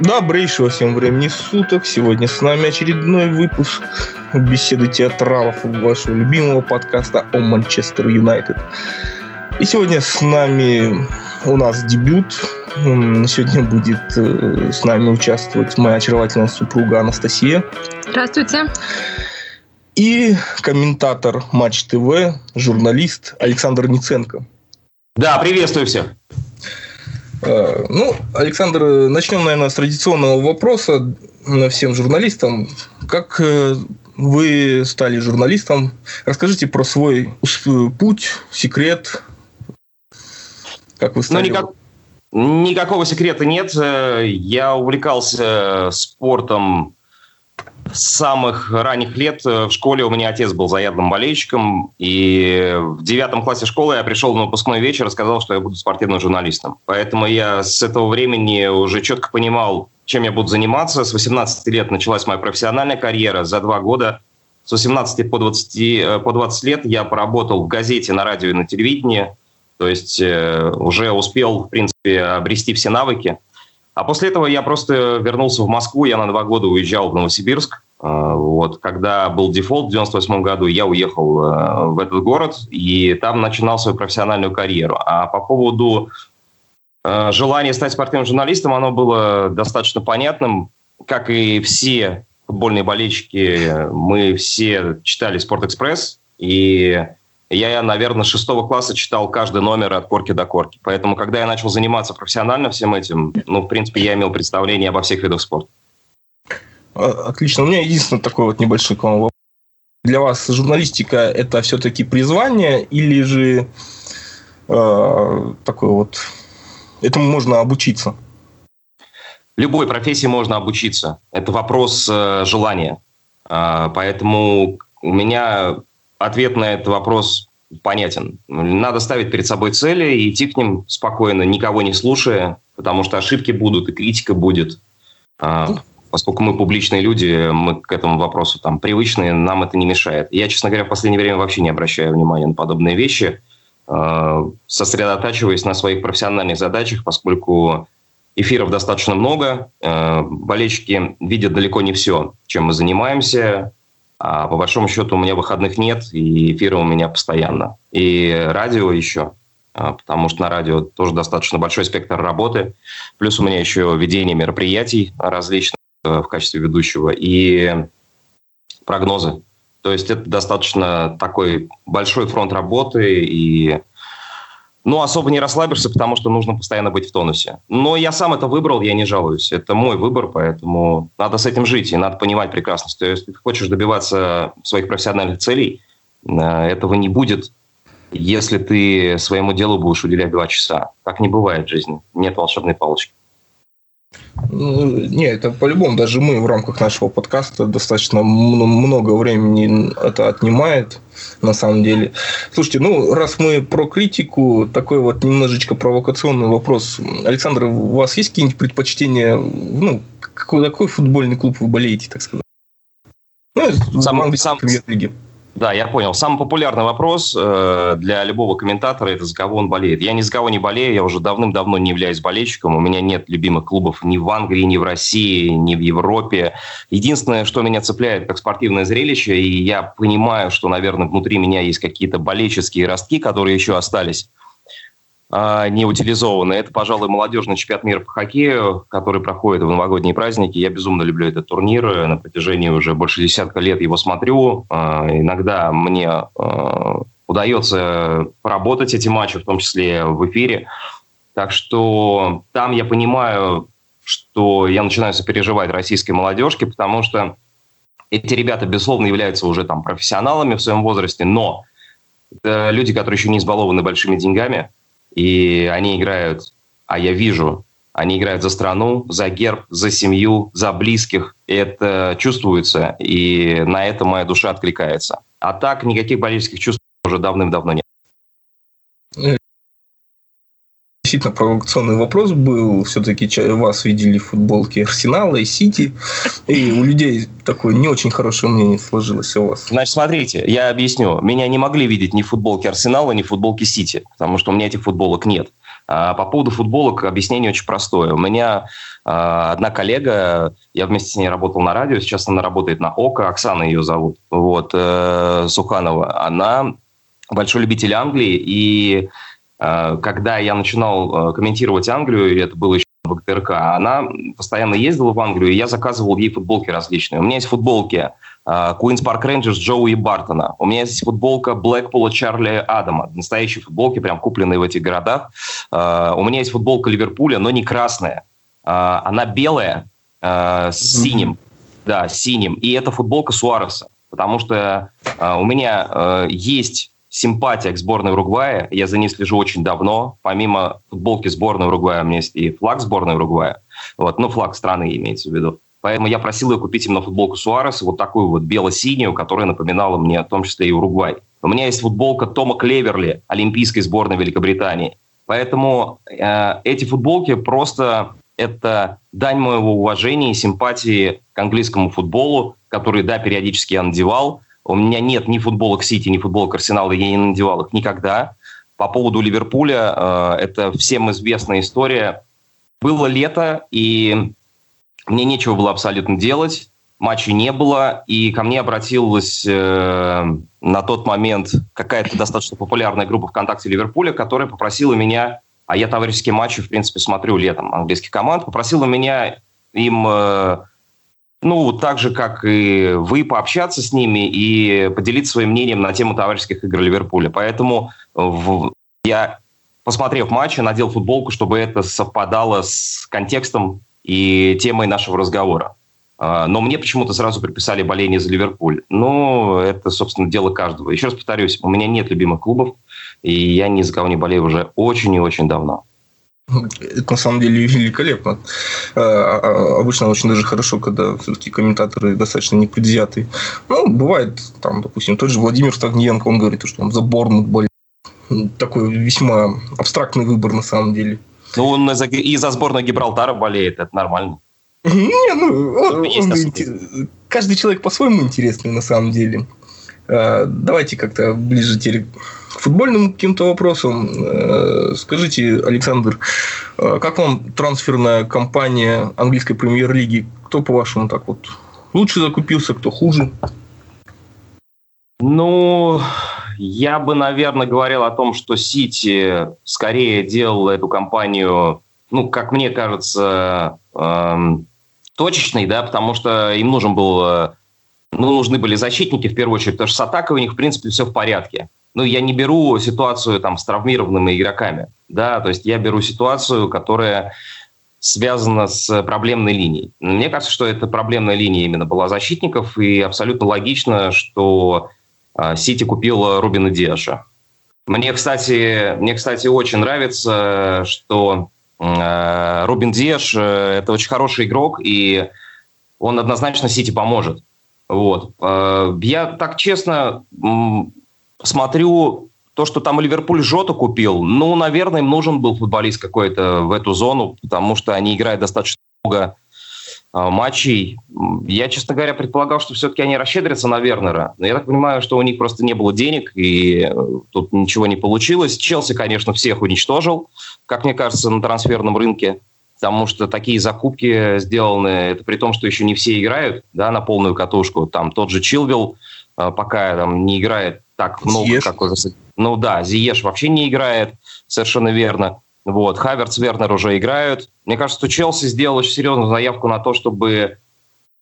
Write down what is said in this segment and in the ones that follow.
Добрейшего всем времени суток. Сегодня с нами очередной выпуск беседы театралов вашего любимого подкаста о Манчестер Юнайтед. И сегодня с нами у нас дебют. Сегодня будет э, с нами участвовать моя очаровательная супруга Анастасия. Здравствуйте. И комментатор Матч ТВ, журналист Александр Ниценко. Да, приветствую всех. Э, ну, Александр, начнем, наверное, с традиционного вопроса всем журналистам. Как э, вы стали журналистом? Расскажите про свой путь, секрет. Как вы стали? Ну, никак... Никакого секрета нет. Э, я увлекался спортом с самых ранних лет э, в школе у меня отец был заядлым болельщиком, и в девятом классе школы я пришел на выпускной вечер и сказал, что я буду спортивным журналистом. Поэтому я с этого времени уже четко понимал, чем я буду заниматься. С 18 лет началась моя профессиональная карьера. За два года с 18 по 20, э, по 20 лет я поработал в газете, на радио и на телевидении. То есть э, уже успел, в принципе, обрести все навыки. А после этого я просто вернулся в Москву, я на два года уезжал в Новосибирск. А, вот, когда был дефолт в 98 году, я уехал э, в этот город и там начинал свою профессиональную карьеру. А по поводу э, желания стать спортивным журналистом, оно было достаточно понятным. Как и все футбольные болельщики, мы все читали «Спортэкспресс», и я, наверное, с шестого класса читал каждый номер от корки до корки. Поэтому, когда я начал заниматься профессионально всем этим, ну, в принципе, я имел представление обо всех видах спорта. А, отлично. У меня единственный такой вот небольшой к вам вопрос. Для вас журналистика – это все-таки призвание или же э, такой вот… Этому можно обучиться? Любой профессии можно обучиться. Это вопрос э, желания. Э, поэтому у меня ответ на этот вопрос понятен. Надо ставить перед собой цели и идти к ним спокойно, никого не слушая, потому что ошибки будут и критика будет. А, поскольку мы публичные люди, мы к этому вопросу там привычные, нам это не мешает. Я, честно говоря, в последнее время вообще не обращаю внимания на подобные вещи, а, сосредотачиваясь на своих профессиональных задачах, поскольку эфиров достаточно много, а, болельщики видят далеко не все, чем мы занимаемся, а по большому счету у меня выходных нет, и эфиры у меня постоянно. И радио еще, а, потому что на радио тоже достаточно большой спектр работы. Плюс у меня еще ведение мероприятий различных э, в качестве ведущего и прогнозы. То есть это достаточно такой большой фронт работы, и ну, особо не расслабишься, потому что нужно постоянно быть в тонусе. Но я сам это выбрал, я не жалуюсь. Это мой выбор, поэтому надо с этим жить, и надо понимать прекрасно, что если ты хочешь добиваться своих профессиональных целей, э, этого не будет, если ты своему делу будешь уделять два часа. Так не бывает в жизни. Нет волшебной палочки. Ну, не, это по-любому, даже мы в рамках нашего подкаста достаточно много времени это отнимает, на самом деле. Слушайте, ну, раз мы про критику, такой вот немножечко провокационный вопрос. Александр, у вас есть какие-нибудь предпочтения, ну, какой, какой футбольный клуб вы болеете, так сказать? Ну, сам, сам, премьер-лиги. Да, я понял. Самый популярный вопрос э, для любого комментатора – это за кого он болеет. Я ни за кого не болею, я уже давным-давно не являюсь болельщиком. У меня нет любимых клубов ни в Англии, ни в России, ни в Европе. Единственное, что меня цепляет как спортивное зрелище, и я понимаю, что, наверное, внутри меня есть какие-то болельческие ростки, которые еще остались – не утилизованы. Это, пожалуй, молодежный чемпионат мира по хоккею, который проходит в новогодние праздники. Я безумно люблю этот турнир. На протяжении уже больше десятка лет его смотрю. А, иногда мне а, удается поработать эти матчи, в том числе в эфире. Так что там я понимаю, что я начинаю сопереживать российской молодежке, потому что эти ребята, безусловно, являются уже там профессионалами в своем возрасте, но это люди, которые еще не избалованы большими деньгами – и они играют, а я вижу, они играют за страну, за герб, за семью, за близких. И это чувствуется, и на это моя душа откликается. А так никаких болельческих чувств уже давным-давно нет действительно провокационный вопрос был. Все-таки вас видели в футболке Арсенала и Сити. И у людей такое не очень хорошее мнение сложилось о вас. Значит, смотрите, я объясню. Меня не могли видеть ни в футболке Арсенала, ни в футболке Сити, потому что у меня этих футболок нет. А, по поводу футболок объяснение очень простое. У меня а, одна коллега, я вместе с ней работал на радио, сейчас она работает на ОКО, Оксана ее зовут, вот, э, Суханова. Она большой любитель Англии, и когда я начинал э, комментировать Англию, и это было еще в ГТРК, она постоянно ездила в Англию, и я заказывал ей футболки различные. У меня есть футболки Куинс Парк Рейнджерс Джоуи Бартона. У меня есть футболка Блэкпула Чарли Адама. Настоящие футболки, прям купленные в этих городах. У меня есть футболка Ливерпуля, но не красная. Она белая с синим. Да, синим. И это футболка Суареса. Потому что у меня есть симпатия к сборной Уругвая. Я за ней слежу очень давно. Помимо футболки сборной Уругвая, у меня есть и флаг сборной Уругвая. Вот, ну, флаг страны имеется в виду. Поэтому я просил ее купить именно футболку Суареса, вот такую вот бело-синюю, которая напоминала мне в том числе и Уругвай. У меня есть футболка Тома Клеверли, олимпийской сборной Великобритании. Поэтому э, эти футболки просто это дань моего уважения и симпатии к английскому футболу, который, да, периодически я надевал. У меня нет ни футболок Сити, ни футболок Арсенала, я не надевал их никогда. По поводу Ливерпуля, э, это всем известная история. Было лето, и мне нечего было абсолютно делать, матчей не было, и ко мне обратилась э, на тот момент какая-то достаточно популярная группа ВКонтакте Ливерпуля, которая попросила меня, а я товарищеские матчи, в принципе, смотрю летом английских команд, попросила меня им, э, ну, так же, как и вы, пообщаться с ними и поделиться своим мнением на тему товарищеских игр Ливерпуля. Поэтому в, я, посмотрев матчи, надел футболку, чтобы это совпадало с контекстом и темой нашего разговора. А, но мне почему-то сразу приписали боление за Ливерпуль. Ну, это, собственно, дело каждого. Еще раз повторюсь, у меня нет любимых клубов, и я ни за кого не болею уже очень и очень давно. Это на самом деле великолепно. А, а, обычно очень даже хорошо, когда все-таки комментаторы достаточно непредвзятые. Ну, бывает, там, допустим, тот же Владимир Стагниенко, он говорит, что он за Борнмут болеет. Такой весьма абстрактный выбор на самом деле. Ну, он и за сборную Гибралтара болеет, это нормально. Не, ну, он, он, каждый человек по-своему интересный на самом деле. А, давайте как-то ближе теперь к футбольным каким-то вопросам. А, скажите, Александр, а, как вам трансферная кампания английской премьер-лиги? Кто, по-вашему, так вот лучше закупился, кто хуже? Ну, я бы, наверное, говорил о том, что Сити скорее делал эту компанию, ну, как мне кажется, эм, точечной, да, потому что им нужен был, э, ну, нужны были защитники в первую очередь, потому что с атакой у них, в принципе, все в порядке. Ну, я не беру ситуацию там с травмированными игроками, да, то есть я беру ситуацию, которая связана с проблемной линией. Мне кажется, что эта проблемная линия именно была защитников, и абсолютно логично, что а, Сити купил Рубина Диаша. Мне, кстати, мне, кстати, очень нравится, что э, Рубин Диаш э, – это очень хороший игрок, и он однозначно Сити поможет. Вот. Э, я так честно смотрю, то, что там Ливерпуль Жота купил, ну, наверное, им нужен был футболист какой-то в эту зону, потому что они играют достаточно много а, матчей. Я, честно говоря, предполагал, что все-таки они расщедрятся на Вернера. Но я так понимаю, что у них просто не было денег, и э, тут ничего не получилось. Челси, конечно, всех уничтожил, как мне кажется, на трансферном рынке. Потому что такие закупки сделаны, это при том, что еще не все играют да, на полную катушку. Там тот же Чилвилл пока там, не играет так много, Зиеш. как уже... Ну да, Зиеш вообще не играет, совершенно верно. Вот, Хаверц, Вернер уже играют. Мне кажется, что Челси сделал очень серьезную заявку на то, чтобы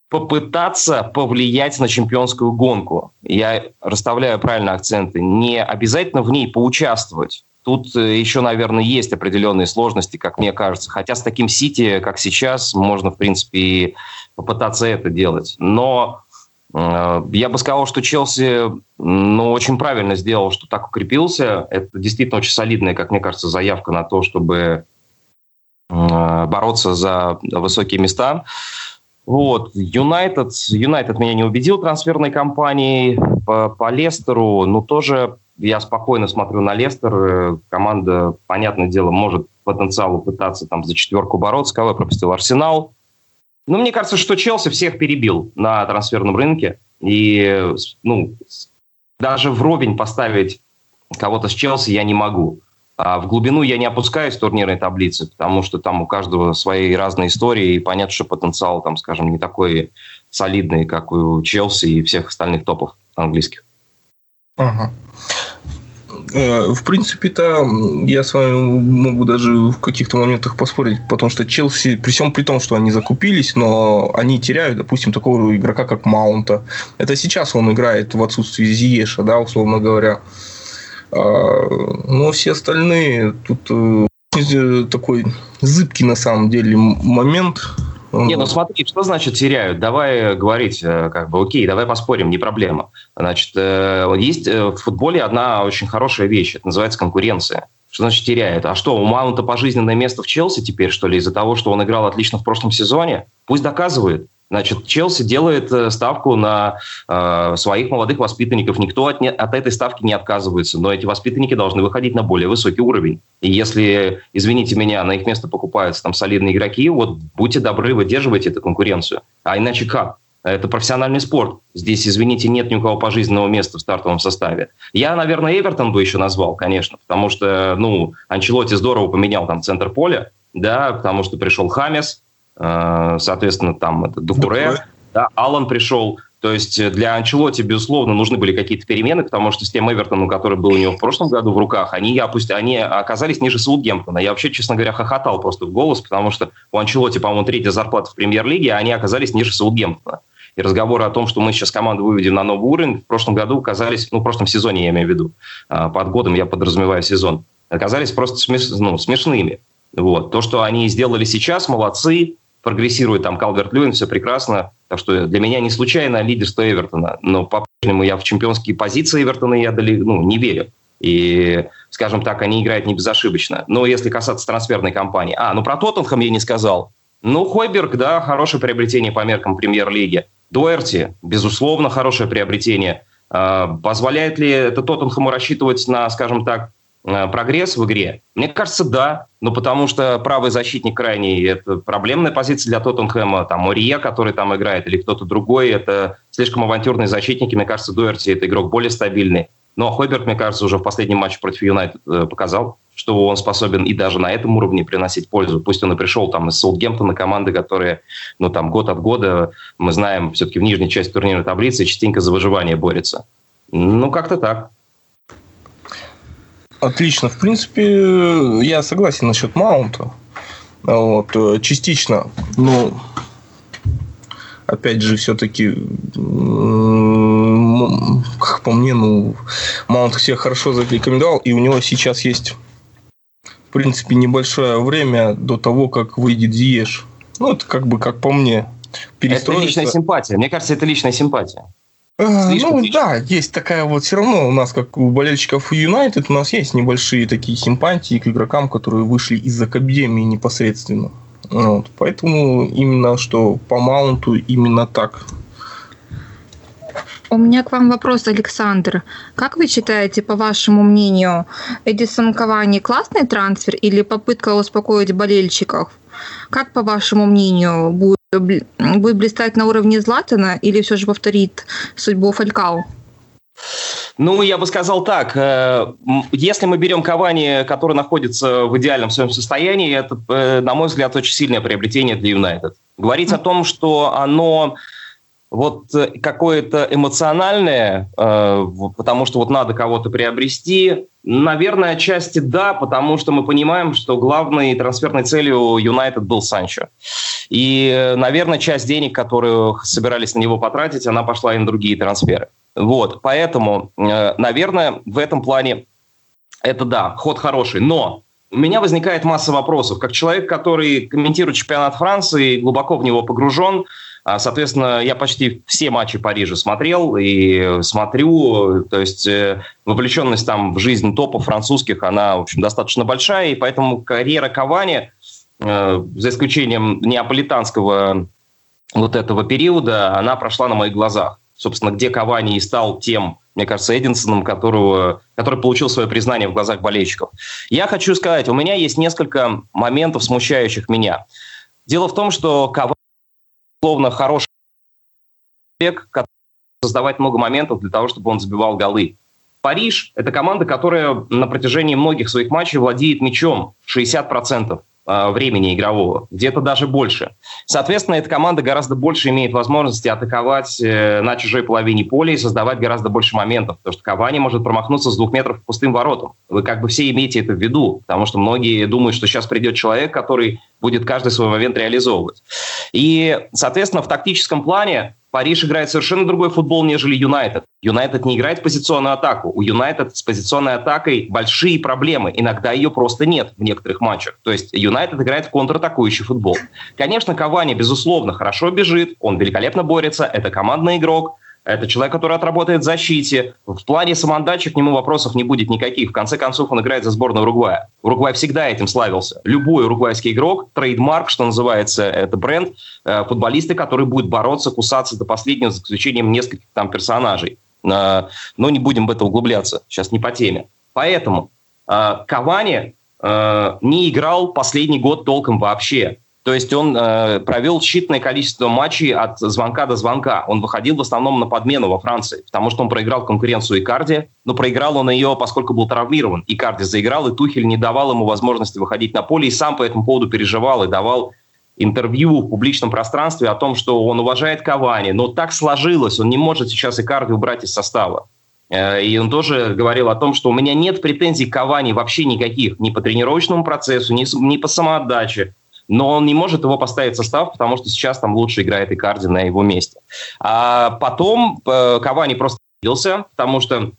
попытаться повлиять на чемпионскую гонку. Я расставляю правильно акценты. Не обязательно в ней поучаствовать. Тут э, еще, наверное, есть определенные сложности, как мне кажется. Хотя с таким Сити, как сейчас, можно, в принципе, и попытаться это делать. Но Э, я бы сказал, что Челси ну, очень правильно сделал, что так укрепился. Это действительно очень солидная, как мне кажется, заявка на то, чтобы э, бороться за высокие места. Вот, Юнайтед, Юнайтед меня не убедил трансферной кампанией по, по Лестеру, но тоже я спокойно смотрю на Лестер. Команда, понятное дело, может потенциалу пытаться там за четверку бороться. Кого я пропустил? Арсенал. Ну, мне кажется, что Челси всех перебил на трансферном рынке. И ну, даже вровень поставить кого-то с Челси я не могу. А в глубину я не опускаюсь в турнирной таблице, потому что там у каждого свои разные истории, и понятно, что потенциал там, скажем, не такой солидный, как у Челси и всех остальных топов английских. Ага. В принципе-то я с вами могу даже в каких-то моментах поспорить, потому что Челси, при всем при том, что они закупились, но они теряют, допустим, такого игрока, как Маунта. Это сейчас он играет в отсутствии Зиеша, да, условно говоря. А, но все остальные тут э, такой зыбкий на самом деле момент. Не, ну смотри, что значит теряют? Давай говорить, э, как бы, окей, давай поспорим, не проблема. Значит, э, есть в футболе одна очень хорошая вещь, это называется конкуренция. Что значит теряет? А что, у Маунта пожизненное место в Челси теперь, что ли, из-за того, что он играл отлично в прошлом сезоне? Пусть доказывает. Значит, Челси делает э, ставку на э, своих молодых воспитанников. Никто от, не, от этой ставки не отказывается, но эти воспитанники должны выходить на более высокий уровень. И если, извините меня, на их место покупаются там солидные игроки, вот будьте добры, выдерживайте эту конкуренцию. А иначе как? Это профессиональный спорт. Здесь, извините, нет ни у кого пожизненного места в стартовом составе. Я, наверное, Эвертон бы еще назвал, конечно, потому что, ну, Анчелоти здорово поменял там центр поля, да, потому что пришел Хамес, соответственно, там это Дукуре, да, Аллан пришел. То есть э, для Анчелоти, безусловно, нужны были какие-то перемены, потому что с тем Эвертоном, который был у него в прошлом году в руках, они, опусть, они оказались ниже Саутгемптона. Я вообще, честно говоря, хохотал просто в голос, потому что у Анчелоти, по-моему, третья зарплата в премьер-лиге, а они оказались ниже Саутгемптона. И разговоры о том, что мы сейчас команду выведем на новый уровень, в прошлом году оказались, ну, в прошлом сезоне я имею в виду, а, под годом я подразумеваю сезон, оказались просто смеш, ну, смешными. Вот. То, что они сделали сейчас, молодцы, прогрессирует там Калверт Льюин, все прекрасно. Так что для меня не случайно лидерство Эвертона. Но по-прежнему я в чемпионские позиции Эвертона я дали, ну, не верю. И, скажем так, они играют не безошибочно. Но если касаться трансферной кампании... А, ну про Тоттенхэм я не сказал. Ну, Хойберг, да, хорошее приобретение по меркам премьер-лиги. Дуэрти, безусловно, хорошее приобретение. А, позволяет ли это Тоттенхэму рассчитывать на, скажем так, прогресс в игре? Мне кажется, да. Ну, потому что правый защитник крайний – это проблемная позиция для Тоттенхэма. Там Мория, который там играет, или кто-то другой – это слишком авантюрные защитники. Мне кажется, Дуэрти – это игрок более стабильный. Но Хойберг, мне кажется, уже в последнем матче против Юнайтед э, показал, что он способен и даже на этом уровне приносить пользу. Пусть он и пришел там из Саутгемптона, команды, которые, ну, там, год от года, мы знаем, все-таки в нижней части турнирной таблицы частенько за выживание борется. Ну, как-то так. Отлично. В принципе, я согласен насчет маунта. Вот, э, частично. Ну, опять же, все-таки, как по мне, ну, Маунт всех хорошо зарекомендовал, и у него сейчас есть, в принципе, небольшое время до того, как выйдет Зиеш. Ну, это как бы, как по мне, Это личная симпатия. Мне кажется, это личная симпатия. А, ну да, есть такая вот, все равно у нас, как у болельщиков Юнайтед, у нас есть небольшие такие симпатии к игрокам, которые вышли из Академии непосредственно. Вот. Поэтому именно что по маунту именно так. У меня к вам вопрос, Александр. Как вы считаете, по вашему мнению, Эдисон Кавани классный трансфер или попытка успокоить болельщиков? Как, по вашему мнению, будет будет блистать на уровне Златана или все же повторит судьбу Фалькау? Ну, я бы сказал так. Э, если мы берем Кавани, который находится в идеальном своем состоянии, это, э, на мой взгляд, очень сильное приобретение для Юнайтед. Говорить о том, что оно вот э, какое-то эмоциональное, потому что вот надо кого-то приобрести, Наверное, отчасти да, потому что мы понимаем, что главной трансферной целью Юнайтед был Санчо. И, наверное, часть денег, которые собирались на него потратить, она пошла и на другие трансферы. Вот, поэтому, э, наверное, в этом плане это да, ход хороший. Но у меня возникает масса вопросов. Как человек, который комментирует чемпионат Франции, глубоко в него погружен, а, соответственно, я почти все матчи Парижа смотрел и смотрю, то есть э, вовлеченность там в жизнь топов французских, она, в общем, достаточно большая, и поэтому карьера Кавани, э, за исключением неаполитанского вот этого периода, она прошла на моих глазах. Собственно, где Кавани и стал тем, мне кажется, Эдинсоном, которого, который получил свое признание в глазах болельщиков. Я хочу сказать, у меня есть несколько моментов, смущающих меня. Дело в том, что Кавани безусловно, хороший человек, который создавать много моментов для того, чтобы он забивал голы. Париж – это команда, которая на протяжении многих своих матчей владеет мячом 60%. Э, времени игрового, где-то даже больше. Соответственно, эта команда гораздо больше имеет возможности атаковать э, на чужой половине поля и создавать гораздо больше моментов, потому что Кавани может промахнуться с двух метров пустым воротом. Вы как бы все имеете это в виду, потому что многие думают, что сейчас придет человек, который будет каждый свой момент реализовывать. И, соответственно, в тактическом плане Париж играет совершенно другой футбол, нежели Юнайтед. Юнайтед не играет позиционную атаку. У Юнайтед с позиционной атакой большие проблемы. Иногда ее просто нет в некоторых матчах. То есть Юнайтед играет контратакующий футбол. Конечно, Кавани, безусловно, хорошо бежит, он великолепно борется, это командный игрок, это человек, который отработает в защите. В плане самоотдачи к нему вопросов не будет никаких. В конце концов, он играет за сборную Уругвая. Уругвай всегда этим славился. Любой уругвайский игрок, trademark, что называется, это бренд, э, футболисты, которые будут бороться, кусаться до последнего, за исключением нескольких там персонажей. Э, но не будем в это углубляться. Сейчас не по теме. Поэтому э, Кавани не играл последний год толком вообще. То есть он э, провел считанное количество матчей от звонка до звонка. Он выходил в основном на подмену во Франции, потому что он проиграл конкуренцию Икарди, но проиграл он ее, поскольку был травмирован. Икарди заиграл, и Тухель не давал ему возможности выходить на поле, и сам по этому поводу переживал и давал интервью в публичном пространстве о том, что он уважает Кавани, но так сложилось, он не может сейчас Икарди убрать из состава. Э, и он тоже говорил о том, что у меня нет претензий к Кавани вообще никаких, ни по тренировочному процессу, ни, ни по самоотдаче но он не может его поставить в состав, потому что сейчас там лучше играет Икарди на его месте. А потом э, Кавани просто бился, потому что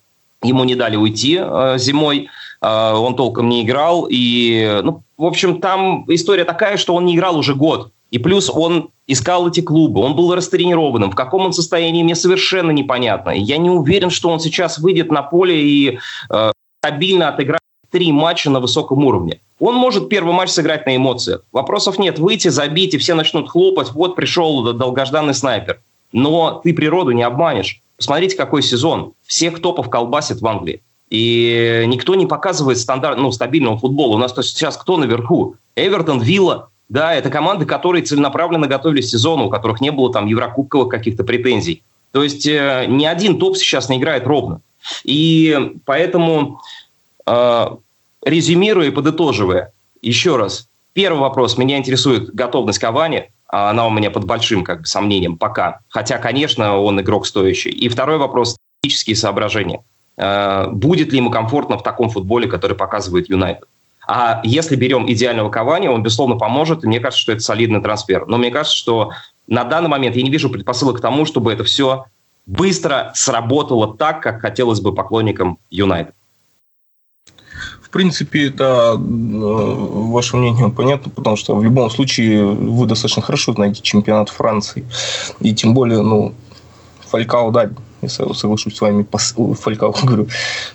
ему не дали уйти э, зимой, э, он толком не играл, и, ну, в общем, там история такая, что он не играл уже год, и плюс он искал эти клубы, он был растренированным. В каком он состоянии, мне совершенно непонятно. Я не уверен, что он сейчас выйдет на поле и э, стабильно отыграет три матча на высоком уровне. Он может первый матч сыграть на эмоциях. Вопросов нет. Выйти, забить, и все начнут хлопать. Вот пришел долгожданный снайпер. Но ты природу не обманешь. Посмотрите, какой сезон. Всех топов колбасит в Англии. И никто не показывает стандарт, ну, стабильного футбола. У нас то сейчас кто наверху? Эвертон, Вилла. Да, это команды, которые целенаправленно готовились к сезону, у которых не было там еврокубковых каких-то претензий. То есть э, ни один топ сейчас не играет ровно. И поэтому э, резюмируя и подытоживая, еще раз, первый вопрос, меня интересует готовность Кавани, а она у меня под большим как бы, сомнением пока, хотя, конечно, он игрок стоящий. И второй вопрос, тактические соображения. Э, будет ли ему комфортно в таком футболе, который показывает Юнайтед? А если берем идеального Кавани, он, безусловно, поможет, и мне кажется, что это солидный трансфер. Но мне кажется, что на данный момент я не вижу предпосылок к тому, чтобы это все быстро сработало так, как хотелось бы поклонникам Юнайтед принципе, это ваше мнение понятно, потому что в любом случае вы достаточно хорошо знаете чемпионат Франции. И тем более, ну, Фалькао, да, я соглашусь с вами, Фалькао, говорю,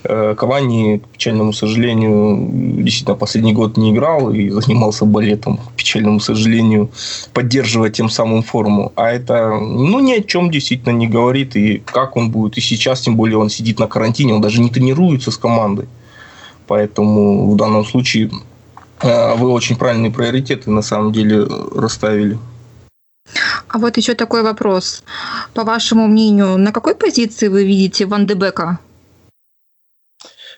э, Кавани, к печальному сожалению, действительно последний год не играл и занимался балетом, к печальному сожалению, поддерживая тем самым форму. А это, ну, ни о чем действительно не говорит, и как он будет, и сейчас, тем более, он сидит на карантине, он даже не тренируется с командой. Поэтому в данном случае э, вы очень правильные приоритеты на самом деле расставили. А вот еще такой вопрос. По вашему мнению, на какой позиции вы видите Ван Дебека?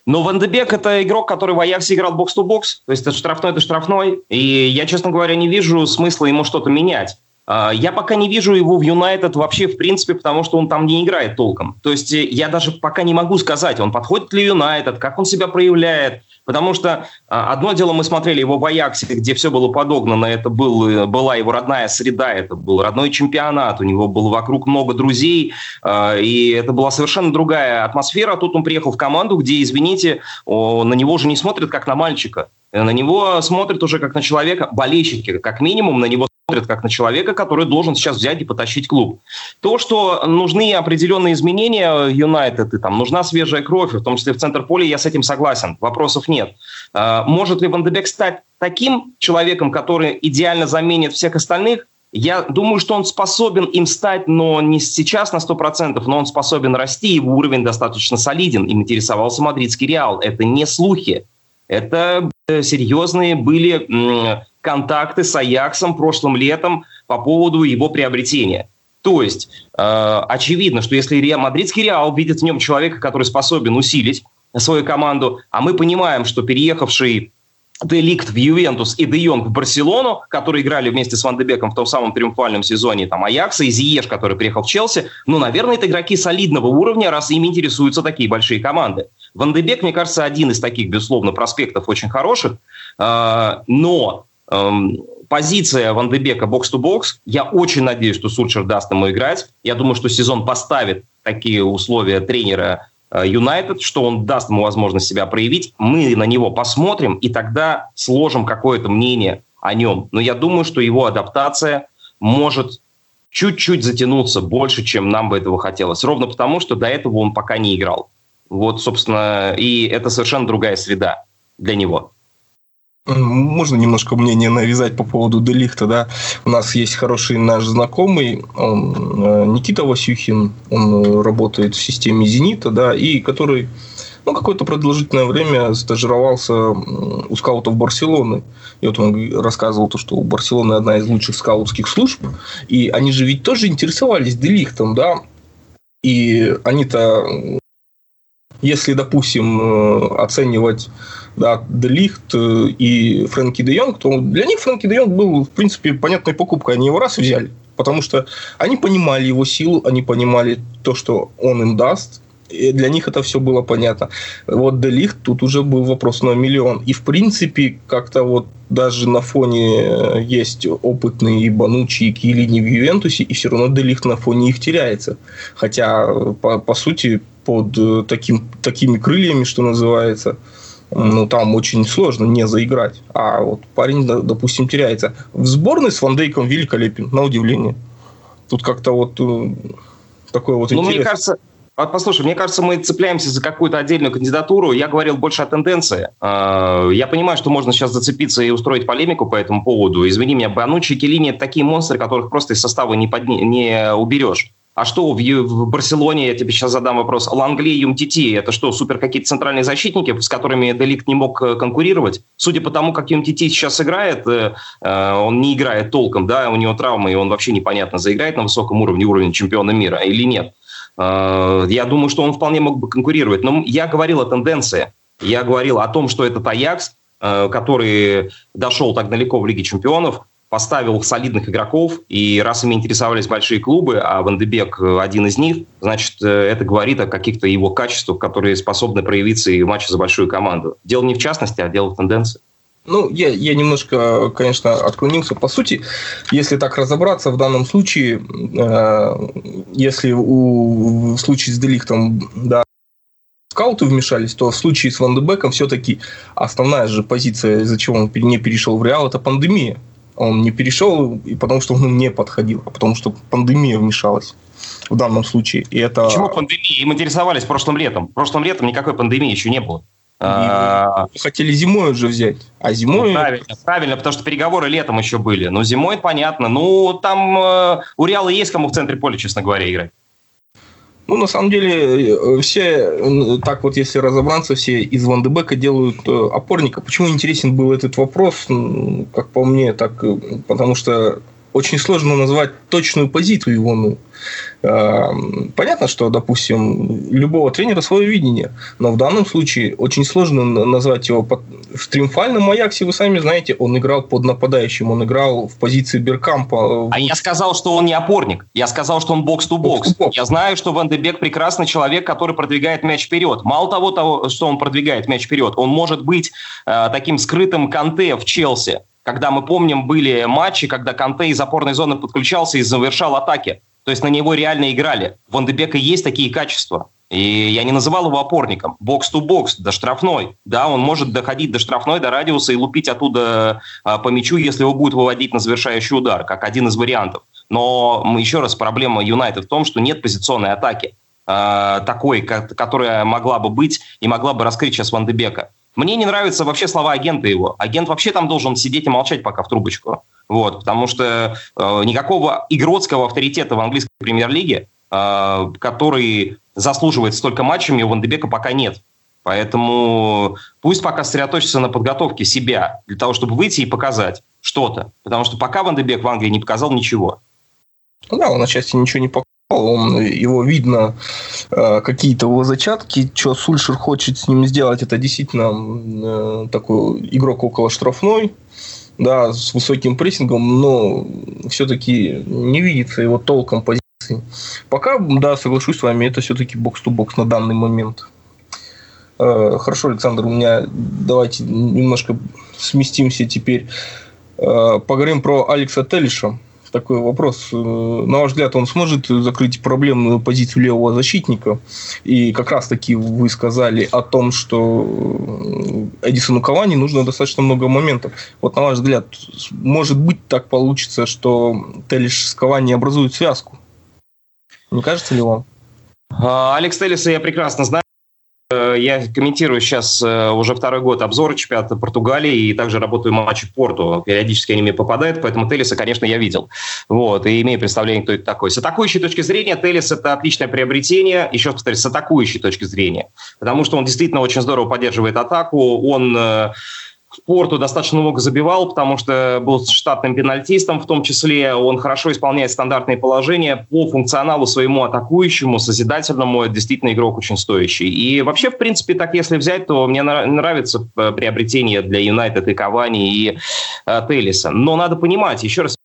Ну, Ван Дебек – это игрок, который в Аяксе играл бокс-то-бокс. То есть это штрафной, это штрафной. И я, честно говоря, не вижу смысла ему что-то менять. А, я пока не вижу его в Юнайтед вообще в принципе, потому что он там не играет толком. То есть э, я даже пока не могу сказать, он подходит ли Юнайтед, как он себя проявляет. Потому что а, одно дело мы смотрели его в Аяксе, где все было подогнано, это был, э, была его родная среда, это был родной чемпионат, у него было вокруг много друзей, а, и это была совершенно другая атмосфера. Тут он приехал в команду, где, извините, на него уже не смотрят как на мальчика. На него смотрят уже как на человека, болельщики, как минимум, на него смотрят как на человека, который должен сейчас взять и потащить клуб. То, что нужны определенные изменения Юнайтед, и там нужна свежая кровь, в том числе в центр поля, я с этим согласен, вопросов нет. А, может ли Ван стать таким человеком, который идеально заменит всех остальных? Я думаю, что он способен им стать, но не сейчас на 100%, но он способен расти, его уровень достаточно солиден. Им интересовался мадридский Реал. Это не слухи. Это э, серьезные были контакты с Аяксом прошлым летом по поводу его приобретения. То есть, э, очевидно, что если Реал, мадридский Реал видит в нем человека, который способен усилить свою команду, а мы понимаем, что переехавший Деликт в Ювентус и Де Йонг в Барселону, которые играли вместе с Ван Дебеком в том самом триумфальном сезоне там Аякса и Зиеш, который приехал в Челси, ну, наверное, это игроки солидного уровня, раз ими интересуются такие большие команды. Ван Дебек, мне кажется, один из таких, безусловно, проспектов очень хороших, э, но позиция Ван Дебека бокс-то-бокс, я очень надеюсь, что Сульшер даст ему играть. Я думаю, что сезон поставит такие условия тренера Э, Юнайтед, что он даст ему возможность себя проявить. Мы на него посмотрим и тогда сложим какое-то мнение о нем. Но я думаю, что его адаптация может чуть-чуть затянуться больше, чем нам бы этого хотелось. Ровно потому, что до этого он пока не играл. Вот, собственно, и это совершенно другая среда для него. Можно немножко мнение навязать по поводу Делихта, да? У нас есть хороший наш знакомый, он, э, Никита Васюхин, он э, работает в системе «Зенита», да, и который ну, какое-то продолжительное время стажировался у скаутов Барселоны. И вот он рассказывал то, что у Барселоны одна из лучших скаутских служб, и они же ведь тоже интересовались Делихтом, да, и они-то, если, допустим, э, оценивать да, Делихт э, и Фрэнки де Йонг, то для них Фрэнки де Йонг был, в принципе, понятной покупкой. Они его раз взяли, потому что они понимали его силу, они понимали то, что он им даст, и для них это все было понятно. Вот Делихт тут уже был вопрос на миллион. И, в принципе, как-то вот даже на фоне э, есть опытные и Банучи, и Килини в Ювентусе, и все равно Делихт на фоне их теряется. Хотя, э, по, по сути, под таким, такими крыльями, что называется, ну, там очень сложно не заиграть. А вот парень, допустим, теряется. В сборной с Ван Дейком великолепен, на удивление. Тут как-то вот э, такой вот ну, интерес. мне кажется, Послушай, мне кажется, мы цепляемся за какую-то отдельную кандидатуру. Я говорил больше о тенденции. А, я понимаю, что можно сейчас зацепиться и устроить полемику по этому поводу. Извини меня, Банучи и Келини – это такие монстры, которых просто из состава не, под... не уберешь. А что в, в Барселоне, я тебе сейчас задам вопрос, Лангли и Юмтити, это что, супер какие-то центральные защитники, с которыми Деликт не мог э, конкурировать? Судя по тому, как Юмтити сейчас играет, э, э, он не играет толком, да, у него травмы, и он вообще непонятно, заиграет на высоком уровне, уровень чемпиона мира или нет. Я думаю, что он вполне мог бы конкурировать. Но я говорил о тенденции. Я говорил о том, что этот Аякс, который дошел так далеко в Лиге чемпионов, поставил солидных игроков, и раз ими интересовались большие клубы, а Вандебек один из них, значит, э, это говорит о каких-то его качествах, которые способны проявиться и в матче за большую команду. Дело не в частности, а дело в тенденции. Ну, я, я немножко, конечно, отклонился. По сути, если так разобраться, в данном случае, э, если у, в случае с Делихтом, да, скауты вмешались, то в случае с Вандебеком все-таки основная же позиция, из-за чего он не перешел в Реал, это пандемия. Он не перешел, и потому что он не подходил, а потому что пандемия вмешалась в данном случае. И это... Почему пандемия? Им интересовались прошлым летом. Прошлым летом никакой пандемии еще не было. А... Хотели зимой уже взять, а зимой... Ну, правильно, правильно, потому что переговоры летом еще были. Но зимой понятно. Ну, там э, у Реала есть кому в центре поля, честно говоря, играть. Ну, на самом деле, э, все, так вот, если разобраться, все из Вандебека делают э, опорника. Почему интересен был этот вопрос, как по мне, так э, потому что очень сложно назвать точную позицию его. Ну, Эм, понятно, что, допустим, любого тренера свое видение, но в данном случае очень сложно назвать его под... в триумфальном Аяксе, вы сами знаете, он играл под нападающим, он играл в позиции Беркампа. А я сказал, что он не опорник, я сказал, что он бокс-то-бокс. Я знаю, что Ван Дебек прекрасный человек, который продвигает мяч вперед. Мало того, того что он продвигает мяч вперед, он может быть э, таким скрытым Канте в Челси, когда мы помним, были матчи, когда Канте из опорной зоны подключался и завершал атаки. То есть на него реально играли. У Ван есть такие качества. И я не называл его опорником. Бокс-то-бокс, до штрафной. Да, он может доходить до штрафной, до радиуса и лупить оттуда а, по мячу, если его будет выводить на завершающий удар, как один из вариантов. Но еще раз, проблема Юнайтед в том, что нет позиционной атаки а, такой, которая могла бы быть и могла бы раскрыть сейчас Ван Дебека. Мне не нравятся вообще слова агента его. Агент вообще там должен сидеть и молчать пока в трубочку. Вот, потому что э, никакого игротского авторитета в английской премьер-лиге, э, который заслуживает столько матчами, у Вандебека пока нет. Поэтому пусть пока сосредоточится на подготовке себя для того, чтобы выйти и показать что-то. Потому что пока Вандебек в Англии не показал ничего. Да, он отчасти ничего не показал. Он, его видно, э, какие-то его зачатки, что Сульшер хочет с ним сделать, это действительно э, такой игрок около штрафной, да, с высоким прессингом, но все-таки не видится его толком позиции. Пока, да, соглашусь с вами, это все-таки бокс-то-бокс на данный момент. Э, хорошо, Александр, у меня давайте немножко сместимся теперь. Поговорим про Алекса Телиша такой вопрос. Э, на ваш взгляд, он сможет закрыть проблемную позицию левого защитника? И как раз таки вы сказали о том, что э, Эдисону Кавани нужно достаточно много моментов. Вот на ваш взгляд, может быть так получится, что Телиш с Кавани образуют связку? Не кажется ли вам? А, Алекс Теллиса я прекрасно знаю. Э, я комментирую сейчас э, уже второй год обзоры чемпионата Португалии и также работаю матчи Порту. Периодически они мне попадают, поэтому Телиса, конечно, я видел. Вот, и имею представление, кто это такой. С атакующей точки зрения Телис – это отличное приобретение, еще раз повторюсь, с атакующей точки зрения. Потому что он действительно очень здорово поддерживает атаку, он в Порту достаточно много забивал, потому что был штатным пенальтистом, в том числе он хорошо исполняет стандартные положения по функционалу своему атакующему, созидательному, это действительно игрок очень стоящий. И вообще, в принципе, так если взять, то мне нравится э, приобретение для Юнайтед и Кавани, и э, Телиса. Но надо понимать, еще раз,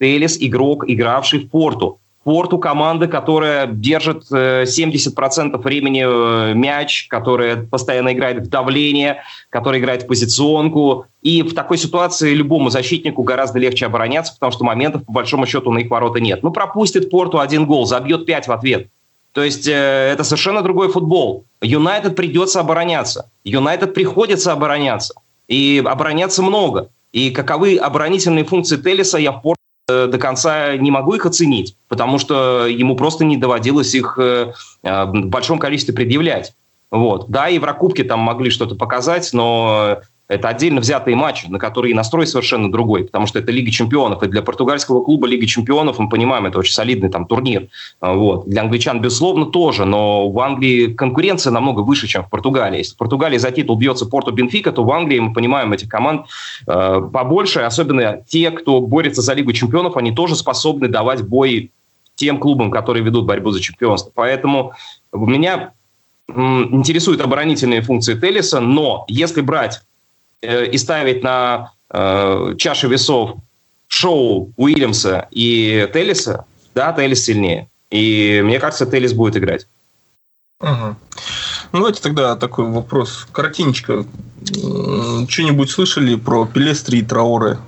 Телис – игрок, игравший в Порту. Порту команда, которая держит 70% э, времени э, мяч, которая постоянно играет в давление, которая играет в позиционку. И в такой ситуации любому защитнику гораздо легче обороняться, потому что моментов, по большому счету, на их ворота нет. Ну, пропустит Порту один гол, забьет пять в ответ. То есть э, это совершенно другой футбол. Юнайтед придется обороняться. Юнайтед приходится обороняться. И обороняться много. И каковы оборонительные функции Телеса, я в Порту до конца не могу их оценить, потому что ему просто не доводилось их э, э, в большом количестве предъявлять. Вот. Да, Еврокубки там могли что-то показать, но это отдельно взятые матчи, на которые настрой совершенно другой, потому что это Лига чемпионов. И для португальского клуба Лига чемпионов, мы понимаем, это очень солидный там турнир. Вот. Для англичан, безусловно, тоже, но в Англии конкуренция намного выше, чем в Португалии. Если в Португалии за титул бьется Порту Бенфика, то в Англии, мы понимаем, этих команд э, побольше, особенно те, кто борется за Лигу чемпионов, они тоже способны давать бой тем клубам, которые ведут борьбу за чемпионство. Поэтому меня интересуют оборонительные функции Телиса, но если брать и ставить на э, чаше весов шоу Уильямса и Теллиса, да, Теллис сильнее. И мне кажется, Теллис будет играть. Угу. Ну, давайте тогда такой вопрос. Коротенечко. Что-нибудь слышали про Пелестри и Трауре?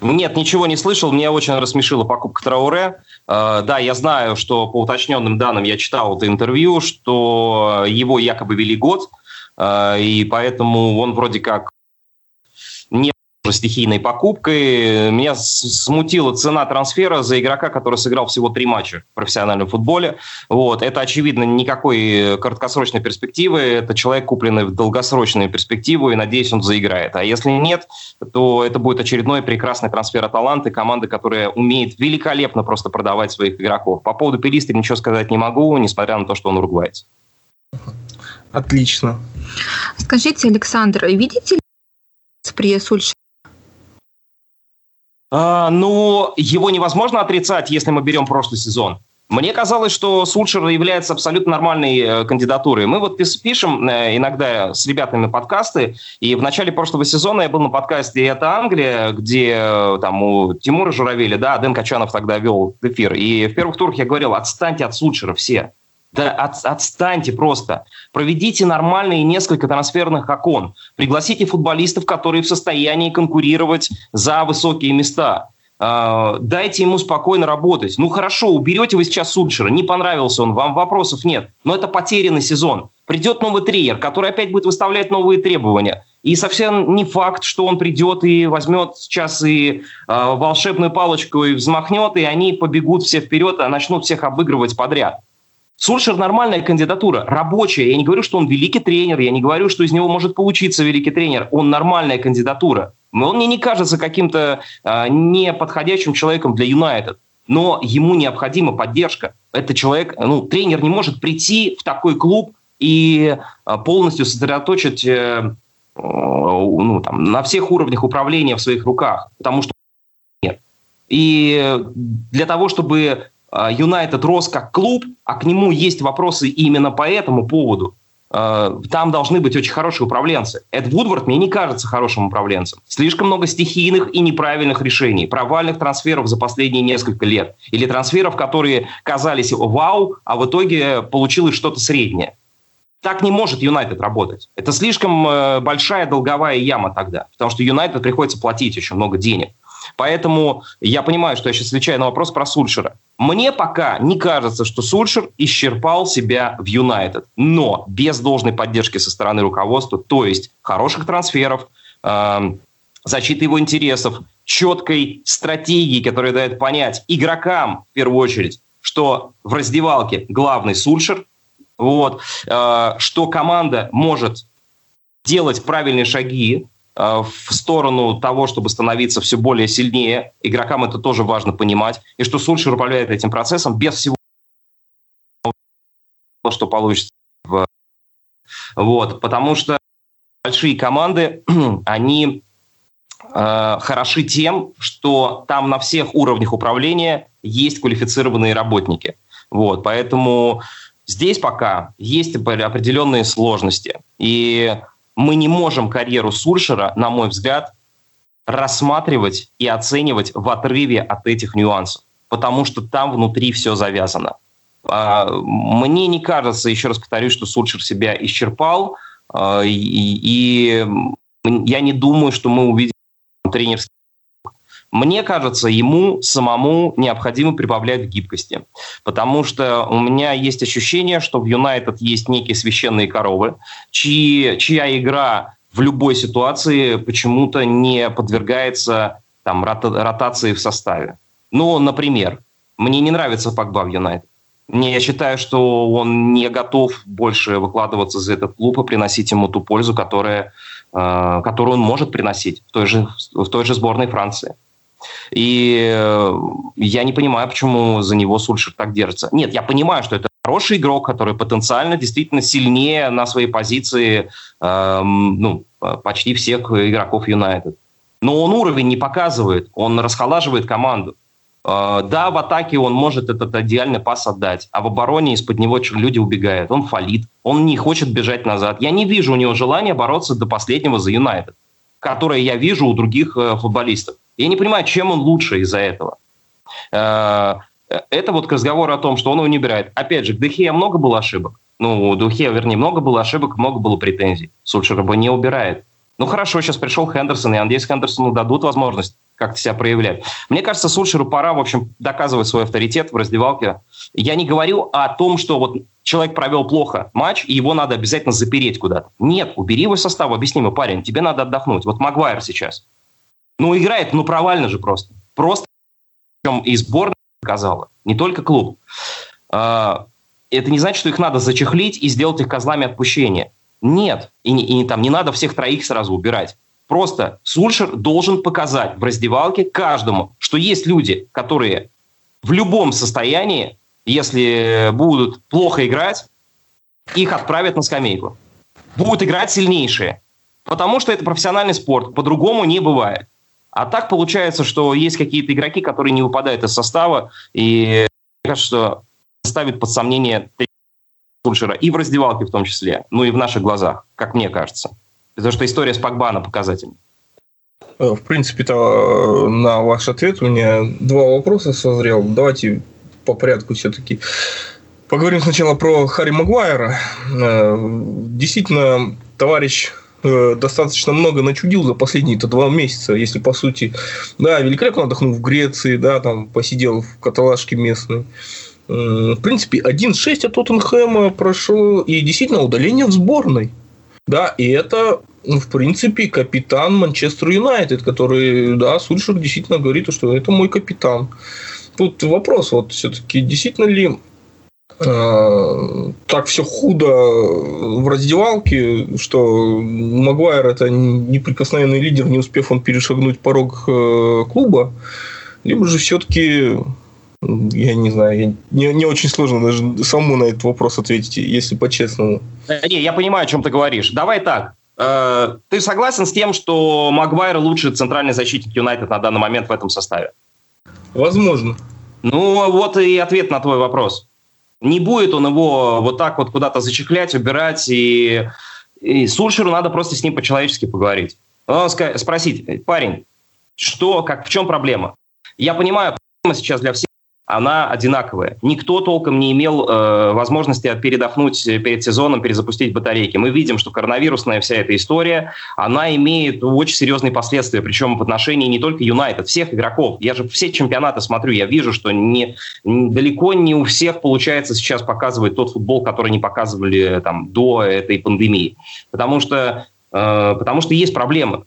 Нет, ничего не слышал. Меня очень рассмешила покупка Трауре. Э, да, я знаю, что по уточненным данным я читал это интервью, что его якобы вели год – и поэтому он вроде как не стихийной покупкой. Меня смутила цена трансфера за игрока, который сыграл всего три матча в профессиональном футболе. Вот. Это, очевидно, никакой краткосрочной перспективы. Это человек, купленный в долгосрочную перспективу, и, надеюсь, он заиграет. А если нет, то это будет очередной прекрасный трансфер таланты команды, которая умеет великолепно просто продавать своих игроков. По поводу Пелистри ничего сказать не могу, несмотря на то, что он уругвайец. Отлично. Скажите, Александр, видите ли при Сульшере? А, ну, его невозможно отрицать, если мы берем прошлый сезон. Мне казалось, что Сульшер является абсолютно нормальной э, кандидатурой. Мы вот пишем э, иногда с ребятами подкасты, и в начале прошлого сезона я был на подкасте «Это Англия», где э, там у Тимура Журавеля, да, Дэн Качанов тогда вел эфир, и в первых турах я говорил, отстаньте от Сульшера все. Да от, отстаньте просто. Проведите нормальные несколько трансферных окон. Пригласите футболистов, которые в состоянии конкурировать за высокие места. Uh, дайте ему спокойно работать. Ну хорошо, уберете вы сейчас Сульшера, не понравился он, вам вопросов нет. Но это потерянный сезон. Придет новый тренер, который опять будет выставлять новые требования. И совсем не факт, что он придет и возьмет сейчас и uh, волшебную палочку и взмахнет, и они побегут все вперед, а начнут всех обыгрывать подряд. Сульшер нормальная кандидатура, рабочая. Я не говорю, что он великий тренер, я не говорю, что из него может получиться великий тренер. Он нормальная кандидатура. Он мне не кажется каким-то э, неподходящим человеком для Юнайтед. Но ему необходима поддержка. Это человек, ну, тренер не может прийти в такой клуб и э, полностью сосредоточить э, ну, там, на всех уровнях управления в своих руках, потому что И для того, чтобы Юнайтед рос как клуб, а к нему есть вопросы именно по этому поводу, Э, там должны быть очень хорошие управленцы. Эд Вудвард мне не кажется хорошим управленцем. Слишком много стихийных и неправильных решений, провальных трансферов за последние несколько лет. Или трансферов, которые казались вау, а в итоге получилось что-то среднее. Так не может Юнайтед работать. Это слишком э, большая долговая яма тогда, потому что Юнайтед приходится платить очень много денег. Поэтому я понимаю, что я сейчас отвечаю на вопрос про Сульшера. Мне пока не кажется, что Сульшер исчерпал себя в Юнайтед. Но без должной поддержки со стороны руководства, то есть хороших трансферов, э, защиты его интересов, четкой стратегии, которая дает понять игрокам, в первую очередь, что в раздевалке главный Сульшер, вот, э, что команда может делать правильные шаги, в сторону того, чтобы становиться все более сильнее. Игрокам это тоже важно понимать. И что Сульшер управляет этим процессом без всего, что получится. Вот, потому что большие команды, они э, хороши тем, что там на всех уровнях управления есть квалифицированные работники. Вот, поэтому здесь пока есть определенные сложности. И мы не можем карьеру Сульшера, на мой взгляд, рассматривать и оценивать в отрыве от этих нюансов, потому что там внутри все завязано. А, мне не кажется, еще раз повторюсь, что Сульшер себя исчерпал, а, и, и я не думаю, что мы увидим тренерский мне кажется, ему самому необходимо прибавлять гибкости, потому что у меня есть ощущение, что в Юнайтед есть некие священные коровы, чьи, чья игра в любой ситуации почему-то не подвергается там, ротации в составе. Ну, например, мне не нравится Погба в Юнайтед. Не, я считаю, что он не готов больше выкладываться за этот клуб и приносить ему ту пользу, которая, э, которую он может приносить в той же, в той же сборной Франции. И э, я не понимаю, почему за него Сульшер так держится. Нет, я понимаю, что это хороший игрок, который потенциально действительно сильнее на своей позиции э, ну, почти всех игроков Юнайтед. Но он уровень не показывает, он расхолаживает команду. Э, да, в атаке он может этот идеальный пас отдать, а в обороне из-под него люди убегают, он фалит, он не хочет бежать назад. Я не вижу у него желания бороться до последнего за Юнайтед, которое я вижу у других э, футболистов. Я не понимаю, чем он лучше из-за этого. Э, это вот к разговору о том, что он его не убирает. Опять же, к Дехе много было ошибок. Ну, у Духе, вернее, много было ошибок, много было претензий. Сульшер бы не убирает. Ну, хорошо, сейчас пришел Хендерсон, и надеюсь, Хендерсону дадут возможность как-то себя проявлять. Мне кажется, Сульшеру пора, в общем, доказывать свой авторитет в раздевалке. Я не говорю о том, что вот человек провел плохо матч, и его надо обязательно запереть куда-то. Нет, убери его состав, объясни ему, парень, тебе надо отдохнуть. Вот Магуайр сейчас. Ну, играет, ну, провально же просто. Просто, причем и сборная показала, не только клуб. А, это не значит, что их надо зачехлить и сделать их козлами отпущения. Нет, и, не, и там не надо всех троих сразу убирать. Просто Сульшер должен показать в раздевалке каждому, что есть люди, которые в любом состоянии, если будут плохо играть, их отправят на скамейку. Будут играть сильнейшие. Потому что это профессиональный спорт. По-другому не бывает. А так получается, что есть какие-то игроки, которые не выпадают из состава, и мне кажется, ставит под сомнение Сульшера и в раздевалке в том числе, ну и в наших глазах, как мне кажется. Потому что история с Погбана показательна. Э, в принципе-то э, на ваш ответ у меня два вопроса созрел. Давайте по порядку все-таки поговорим сначала про Харри Магуайра. Э, действительно, товарищ Э, достаточно много начудил за последние-то два месяца, если по сути, да, великолепно отдохнул в Греции, да, там посидел в каталажке местной. В принципе, 1-6 от Тоттенхэма прошел и действительно удаление в сборной. Да, и это, в принципе, капитан Манчестер Юнайтед, который, да, Сульшер действительно говорит, что это мой капитан. Тут вопрос, вот все-таки действительно ли так все худо в раздевалке, что Магуайр это неприкосновенный лидер, не успев он перешагнуть порог э, клуба, либо же все-таки я не знаю, не, не очень сложно даже самому на этот вопрос ответить, если по-честному. Не, я понимаю, о чем ты говоришь. Давай так. Э, ты согласен с тем, что Магуайр лучший центральный защитник Юнайтед на данный момент в этом составе? Возможно. Ну, вот и ответ на твой вопрос. Не будет он его вот так вот куда-то зачехлять, убирать, и, и Сульшеру надо просто с ним по-человечески поговорить. Он спросить, парень, что, как, в чем проблема? Я понимаю, проблема сейчас для всех она одинаковая. Никто толком не имел э, возможности передохнуть перед сезоном, перезапустить батарейки. Мы видим, что коронавирусная вся эта история, она имеет очень серьезные последствия, причем в отношении не только Юнайтед, всех игроков. Я же все чемпионаты смотрю, я вижу, что не, далеко не у всех получается сейчас показывать тот футбол, который не показывали там, до этой пандемии. Потому что, э, потому что есть проблемы.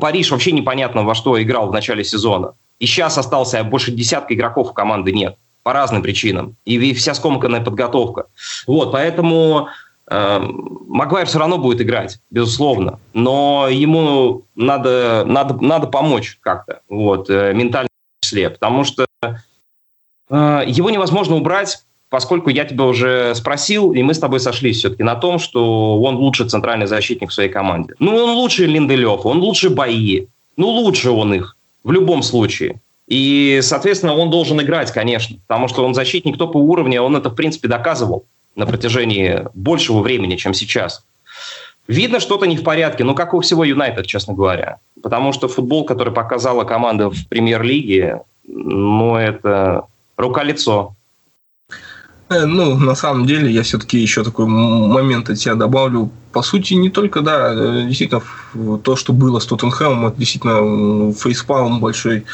Париж вообще непонятно во что играл в начале сезона. И сейчас остался больше десятка игроков у команды нет. По разным причинам. И вся скомканная подготовка. Вот, поэтому э, Магуайр все равно будет играть, безусловно. Но ему надо, надо, надо помочь как-то. Вот, э, ментально в числе. Потому что э, его невозможно убрать поскольку я тебя уже спросил, и мы с тобой сошлись все-таки на том, что он лучший центральный защитник в своей команде. Ну, он лучше Линделев, он лучше Бои. Ну, лучше он их в любом случае. И, соответственно, он должен играть, конечно, потому что он защитник топа уровня, он это, в принципе, доказывал на протяжении большего времени, чем сейчас. Видно, что-то не в порядке, ну, как у всего Юнайтед, честно говоря. Потому что футбол, который показала команда в премьер-лиге, ну, это рука-лицо. Э, ну, на самом деле, я все-таки еще такой момент от себя добавлю. По сути, не только, да, э, действительно, то, что было с Тоттенхэмом, это действительно фейспалм большой.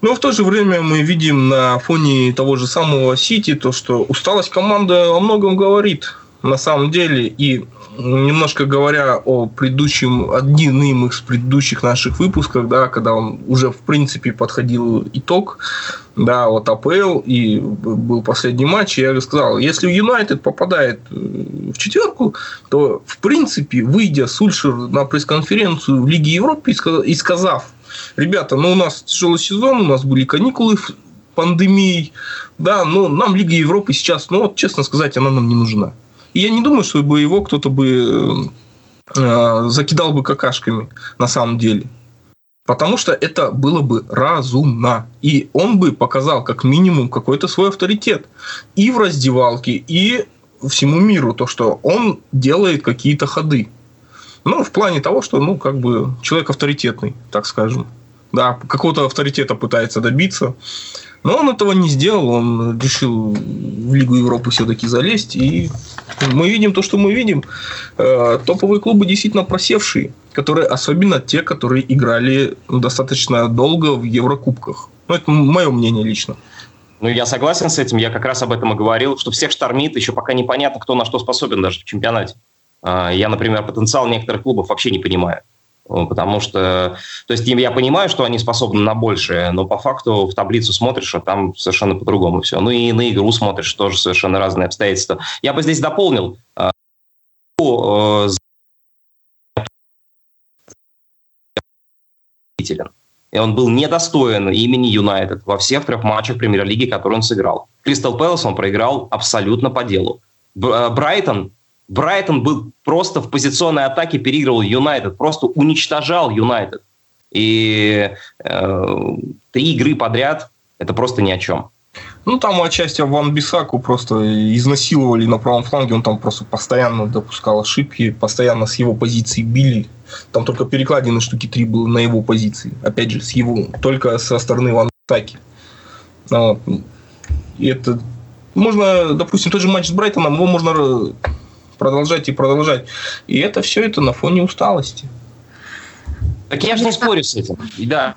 Но в то же время мы видим на фоне того же самого Сити, то, что усталость команды о многом говорит на самом деле. И немножко говоря о предыдущем, одним из предыдущих наших выпусках, да, когда он уже в принципе подходил итог, да, вот АПЛ и был последний матч, я сказал, если Юнайтед попадает э, в четверку, то в принципе, выйдя Сульшер на пресс-конференцию в Лиге Европы и сказав, ребята, ну у нас тяжелый сезон, у нас были каникулы пандемией, да, но нам Лига Европы сейчас, ну вот честно сказать, она нам не нужна. И я не думаю, что бы его кто-то бы э, закидал бы какашками на самом деле. Потому что это было бы разумно. И он бы показал как минимум какой-то свой авторитет. И в раздевалке, и всему миру. То, что он делает какие-то ходы. Ну, в плане того, что, ну, как бы, человек авторитетный, так скажем. Да, какого-то авторитета пытается добиться. Но он этого не сделал, он решил в Лигу Европы все-таки залезть. И мы видим то, что мы видим. Э, топовые клубы действительно просевшие, которые, особенно те, которые играли достаточно долго в Еврокубках. Ну, это мое мнение лично. Ну, я согласен с этим. Я как раз об этом и говорил, что всех штормит, еще пока непонятно, кто на что способен даже в чемпионате. Э, я, например, потенциал некоторых клубов вообще не понимаю. Э, потому что, то есть я понимаю, что они способны на большее, но по факту в таблицу смотришь, а там совершенно по-другому все. Ну и на игру смотришь, тоже совершенно разные обстоятельства. Я бы здесь дополнил. Э, э, и он был недостоин имени Юнайтед во всех трех матчах премьер-лиги, которые он сыграл. Кристал Пэлас он проиграл абсолютно по делу. Брайтон Брайтон был просто в позиционной атаке переигрывал Юнайтед, просто уничтожал Юнайтед. И э, три игры подряд это просто ни о чем. Ну, там отчасти Ван Бисаку просто изнасиловали на правом фланге, он там просто постоянно допускал ошибки, постоянно с его позиции били. Там только перекладины штуки три было на его позиции. Опять же, с его, только со стороны Ван Бисаки. Вот. И это можно, допустим, тот же матч с Брайтоном, его можно продолжать и продолжать. И это все это на фоне усталости. Так я же не спорю с этим. Да.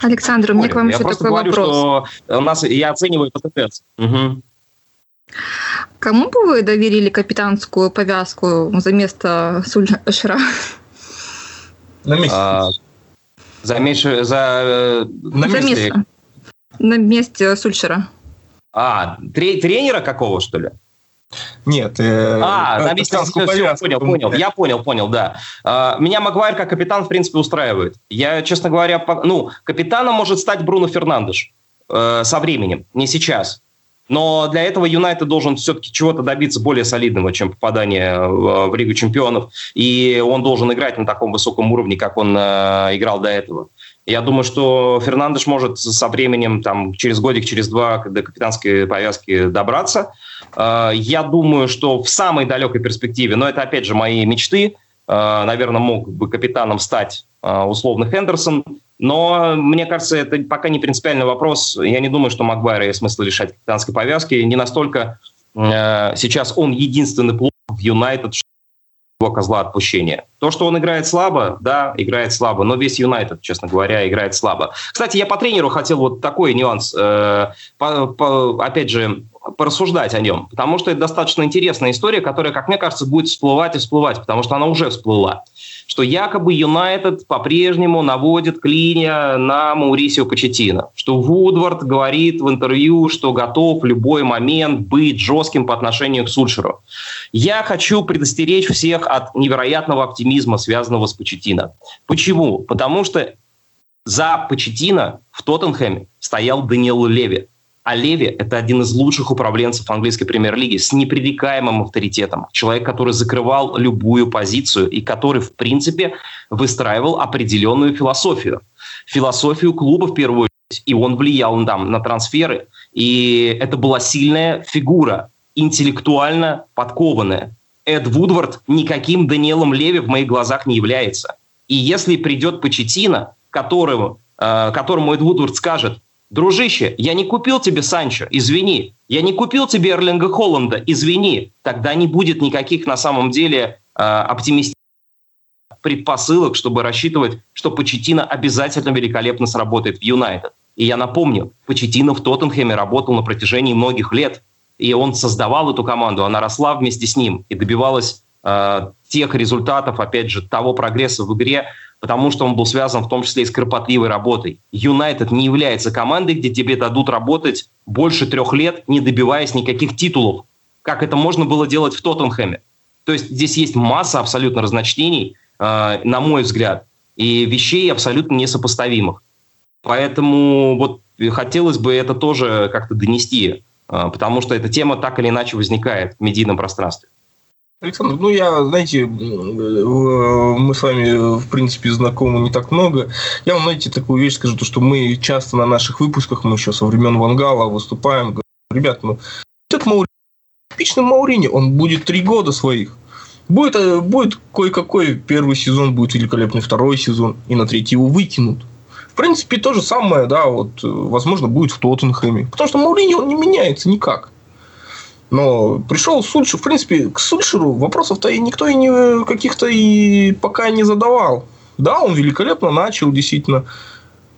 Александр, у меня к вам я еще такой говорю, вопрос. Что у нас, я оцениваю ПТТ. Угу. Кому бы вы доверили капитанскую повязку за место Сульшера? На месте. А, за, меньше, за, э, на месте. За место. На месте Сульшера. А, тренера какого, что ли? Нет. Э, а, месте все, все, понял, понял. Я понял, понял, да. А, меня Магуайр как капитан, в принципе, устраивает. Я, честно говоря, ну, капитаном может стать Бруно Фернандеш э, со временем, не сейчас. Но для этого Юнайтед должен все-таки чего-то добиться более солидного, чем попадание в, в Лигу чемпионов. И он должен играть на таком высоком уровне, как он э, играл до этого. Я думаю, что Фернандеш может со временем, там, через годик, через два до капитанской повязки добраться. Э, я думаю, что в самой далекой перспективе, но это, опять же, мои мечты, э, наверное, мог бы капитаном стать э, условно Хендерсон, но мне кажется, это пока не принципиальный вопрос. Я не думаю, что Магуайра есть смысл лишать капитанской повязки. Не настолько сейчас он единственный плохо в Юнайтед, его козла отпущения. То, что он играет слабо, да, играет слабо, но весь Юнайтед, честно говоря, играет слабо. Кстати, я по тренеру хотел вот такой нюанс, э, по, по, опять же, порассуждать о нем, потому что это достаточно интересная история, которая, как мне кажется, будет всплывать и всплывать, потому что она уже всплыла что якобы Юнайтед по-прежнему наводит клинья на Маурисио Почетина, что Вудвард говорит в интервью, что готов в любой момент быть жестким по отношению к Сульшеру. Я хочу предостеречь всех от невероятного оптимизма, связанного с Почетино. Почему? Потому что за Почетина в Тоттенхэме стоял Даниэл Леви. А Леви – это один из лучших управленцев английской премьер-лиги с непререкаемым авторитетом. Человек, который закрывал любую позицию и который, в принципе, выстраивал определенную философию. Философию клуба, в первую очередь. И он влиял там, на трансферы. И это была сильная фигура, интеллектуально подкованная. Эд Вудвард никаким Даниэлом Леви в моих глазах не является. И если придет Почетина, которому, э, которому Эд Вудвард скажет – Дружище, я не купил тебе Санчо, извини. Я не купил тебе Эрлинга Холланда, извини. Тогда не будет никаких на самом деле э, оптимистичных предпосылок, чтобы рассчитывать, что Почетина обязательно великолепно сработает в Юнайтед. И я напомню, Почетина в Тоттенхэме работал на протяжении многих лет, и он создавал эту команду, она росла вместе с ним и добивалась э, тех результатов, опять же, того прогресса в игре, потому что он был связан в том числе и с кропотливой работой. Юнайтед не является командой, где тебе дадут работать больше трех лет, не добиваясь никаких титулов, как это можно было делать в Тоттенхэме. То есть здесь есть масса абсолютно разночтений, э, на мой взгляд, и вещей абсолютно несопоставимых. Поэтому вот хотелось бы это тоже как-то донести, э, потому что эта тема так или иначе возникает в медийном пространстве. Александр, ну я, знаете, мы с вами, в принципе, знакомы не так много. Я вам, знаете, такую вещь скажу, то, что мы часто на наших выпусках, мы еще со времен Вангала выступаем, говорим, ребят, ну, этот Маурини, типичный Маурини, он будет три года своих. Будет, э, будет кое-какой первый сезон, будет великолепный второй сезон, и на третий его выкинут. В принципе, то же самое, да, вот, возможно, будет в Тоттенхэме. Потому что Маурини, он не меняется никак. Но пришел Сульшер, в принципе, к Сульшеру вопросов-то и никто и не каких-то и пока не задавал. Да, он великолепно начал, действительно.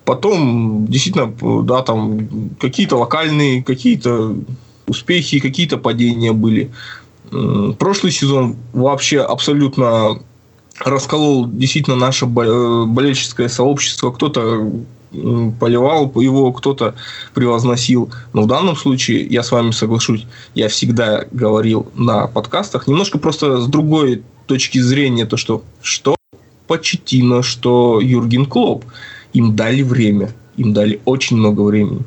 Потом, действительно, да, там какие-то локальные, какие-то успехи, какие-то падения были. Прошлый сезон вообще абсолютно расколол действительно наше болельческое сообщество. Кто-то поливал его, кто-то превозносил. Но в данном случае, я с вами соглашусь, я всегда говорил на подкастах, немножко просто с другой точки зрения, то что, что Почетина, что Юрген Клоп, им дали время, им дали очень много времени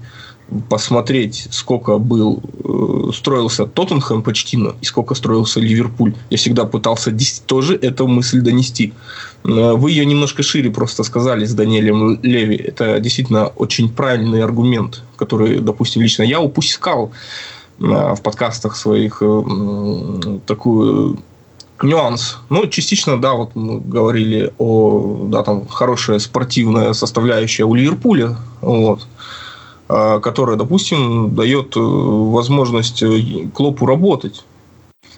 посмотреть, сколько был э, строился Тоттенхэм почти, и сколько строился Ливерпуль. Я всегда пытался тоже эту мысль донести. Э, вы ее немножко шире просто сказали с Даниэлем Леви. Это действительно очень правильный аргумент, который, допустим, лично я упускал э, в подкастах своих такую нюанс. Ну, частично, да, вот мы говорили о, да, там, хорошая спортивная составляющая у Ливерпуля, вот, которая, допустим, дает э, возможность э, Клопу работать.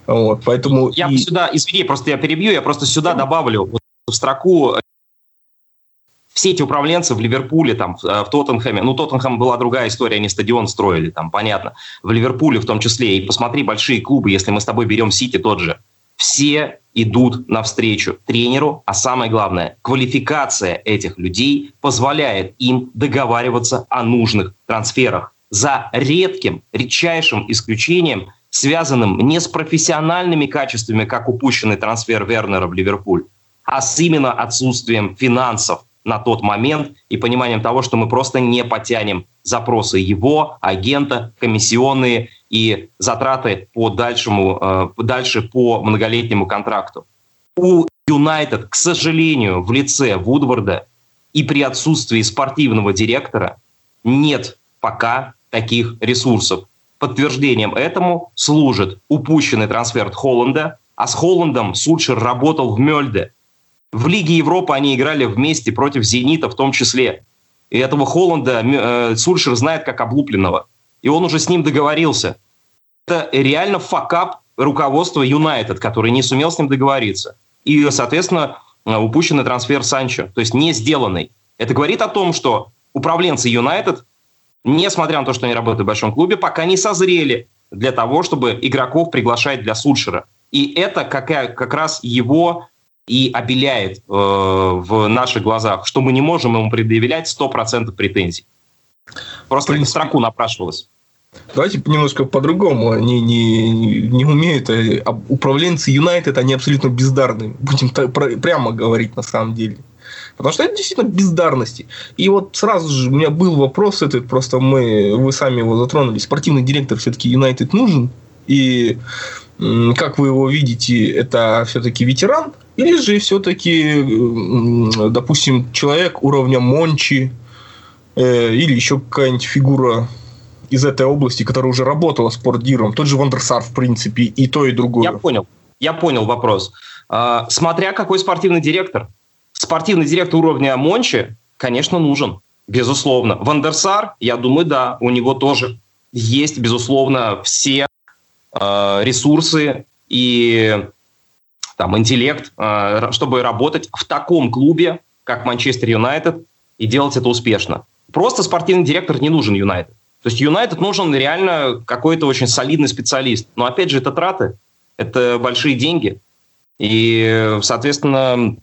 Вот, поэтому я и... сюда, извини, просто я перебью, я просто сюда добавлю вот в строку э, все эти управленцы в Ливерпуле, там, в Тоттенхэме, ну, Тоттенхэм была другая история, они стадион строили, там, понятно, в Ливерпуле в том числе, и посмотри большие клубы, если мы с тобой берем Сити тот же, все идут навстречу тренеру, а самое главное, квалификация этих людей позволяет им договариваться о нужных трансферах. За редким, редчайшим исключением, связанным не с профессиональными качествами, как упущенный трансфер Вернера в Ливерпуль, а с именно отсутствием финансов на тот момент и пониманием того, что мы просто не потянем запросы его, агента, комиссионные и затраты по дальшему, э, дальше по многолетнему контракту. У Юнайтед, к сожалению, в лице Вудварда и при отсутствии спортивного директора нет пока таких ресурсов. Подтверждением этому служит упущенный трансфер Холланда, а с Холландом Сульшер работал в Мельде. В Лиге Европы они играли вместе против «Зенита» в том числе. И этого Холланда э, Сульшер знает как облупленного. И он уже с ним договорился. Это реально факап руководства Юнайтед, который не сумел с ним договориться. И, соответственно, упущенный трансфер Санчо, то есть не сделанный. Это говорит о том, что управленцы Юнайтед, несмотря на то, что они работают в большом клубе, пока не созрели для того, чтобы игроков приглашать для Сульшера. И это как, как раз его и обеляет э, в наших глазах, что мы не можем ему предъявлять 100% претензий. Просто принципе, строку напрашивалось. Давайте немножко по-другому. Они не, не умеют. А управленцы Юнайтед, они абсолютно бездарны. Будем так, прямо говорить на самом деле. Потому что это действительно бездарности. И вот сразу же у меня был вопрос этот, просто мы, вы сами его затронули. Спортивный директор все-таки Юнайтед нужен? И как вы его видите, это все-таки ветеран? Или же все-таки, допустим, человек уровня Мончи э, или еще какая-нибудь фигура из этой области, которая уже работала с портдиром, тот же Вандерсар, в принципе, и то, и другое. Я понял. Я понял вопрос. А, смотря какой спортивный директор. Спортивный директор уровня Мончи, конечно, нужен. Безусловно. Вандерсар, я думаю, да, у него тоже есть, безусловно, все э, ресурсы и там, интеллект, э, чтобы работать в таком клубе, как Манчестер Юнайтед, и делать это успешно. Просто спортивный директор не нужен Юнайтед. То есть Юнайтед нужен реально какой-то очень солидный специалист. Но опять же, это траты, это большие деньги. И, соответственно,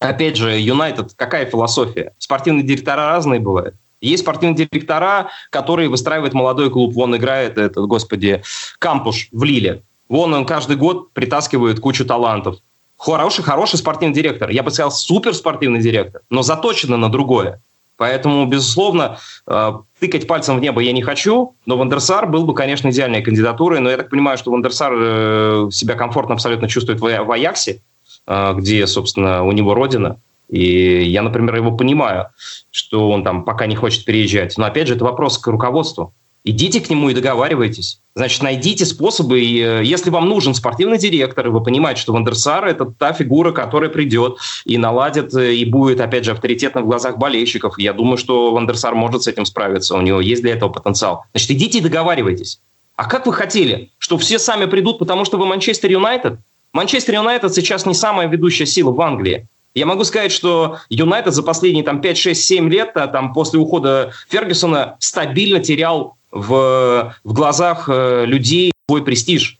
опять же, Юнайтед, какая философия? Спортивные директора разные бывают. Есть спортивные директора, которые выстраивают молодой клуб. Вон играет этот, господи, Кампуш в Лиле. Вон он каждый год притаскивает кучу талантов. Хороший, хороший спортивный директор. Я бы сказал, супер спортивный директор, но заточено на другое. Поэтому, безусловно, э, тыкать пальцем в небо я не хочу, но Вандерсар был бы, конечно, идеальной кандидатурой. Но я так понимаю, что Вандерсар э, себя комфортно абсолютно чувствует в Аяксе, э, где, собственно, у него родина. И я, например, его понимаю, что он там пока не хочет переезжать. Но, опять же, это вопрос к руководству. Идите к нему и договаривайтесь. Значит, найдите способы. И, э, если вам нужен спортивный директор, и вы понимаете, что Вандерсар – это та фигура, которая придет и наладит, э, и будет, опять же, авторитетным в глазах болельщиков. Я думаю, что Вандерсар может с этим справиться. У него есть для этого потенциал. Значит, идите и договаривайтесь. А как вы хотели? Что все сами придут, потому что вы Манчестер Юнайтед? Манчестер Юнайтед сейчас не самая ведущая сила в Англии. Я могу сказать, что Юнайтед за последние там, 5, 6, 7 лет, а, там, после ухода Фергюсона, стабильно терял в, в глазах э, людей свой престиж.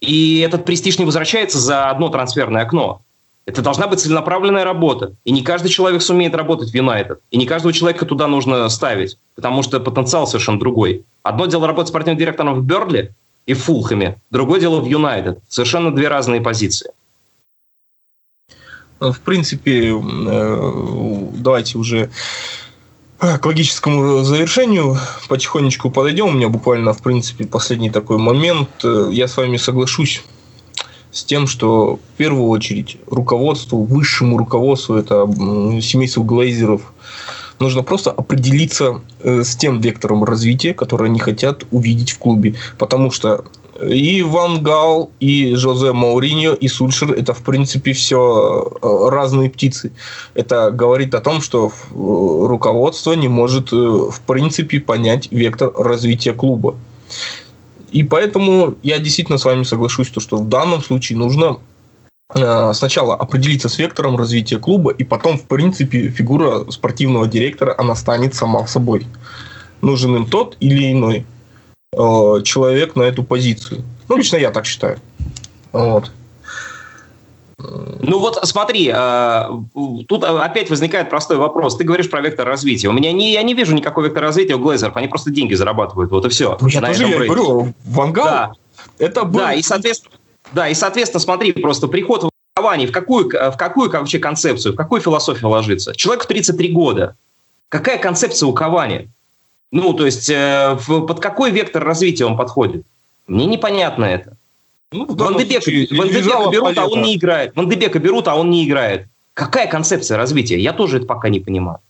И этот престиж не возвращается за одно трансферное окно. Это должна быть целенаправленная работа. И не каждый человек сумеет работать в Юнайтед. И не каждого человека туда нужно ставить, потому что потенциал совершенно другой. Одно дело работать спортивным директором в Берли и в Фулхэме, другое дело в Юнайтед. Совершенно две разные позиции. В принципе, э, давайте уже к логическому завершению потихонечку подойдем. У меня буквально, в принципе, последний такой момент. Я с вами соглашусь с тем, что в первую очередь руководству, высшему руководству, это семейству Глейзеров, нужно просто определиться э, с тем вектором развития, который они хотят увидеть в клубе. Потому что и Ван Гал, и Жозе Мауриньо, и Сульшер – это, в принципе, все э, разные птицы. Это говорит о том, что э, руководство не может, э, в принципе, понять вектор развития клуба. И поэтому я действительно с вами соглашусь, то, что в данном случае нужно сначала определиться с вектором развития клуба, и потом, в принципе, фигура спортивного директора, она станет сама собой. Нужен им тот или иной. Э, человек на эту позицию. Ну, лично я так считаю. Вот. Ну вот смотри, э, тут опять возникает простой вопрос. Ты говоришь про вектор развития. У меня не, я не вижу никакого вектора развития у Глейзеров. Они просто деньги зарабатывают. Вот и все. Ну, я тоже я говорю, Вангал да. это был... Да, и соответственно, да, и соответственно, смотри, просто приход в Кавани в какую, в какую вообще концепцию, в какую философию ложится? Человек в 33 года. Какая концепция у Кавани? Ну, то есть, э, в, под какой вектор развития он подходит? Мне непонятно это. Ну, Ван Дебека, берут, а он не играет. Ван Дебека берут, а он не играет. Какая концепция развития? Я тоже это пока не понимаю.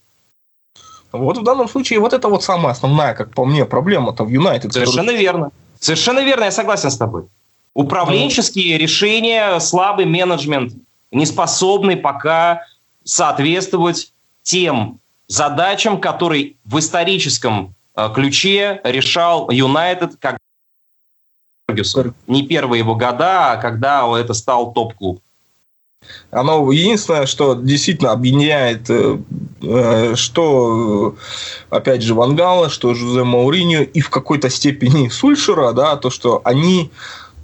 Вот в данном случае вот это вот самая основная, как по мне, проблема-то в Юнайтед. Совершенно который... верно. Совершенно верно, я согласен с тобой. Управленческие mm. решения, слабый менеджмент, неспособный пока соответствовать тем задачам, которые в историческом э, ключе решал Юнайтед, как не первые его года, а когда это стал топ-клуб. Оно единственное, что действительно объединяет, э, э, что, опять же, Вангала, что Жузе Мауриньо и в какой-то степени Сульшера, да, то, что они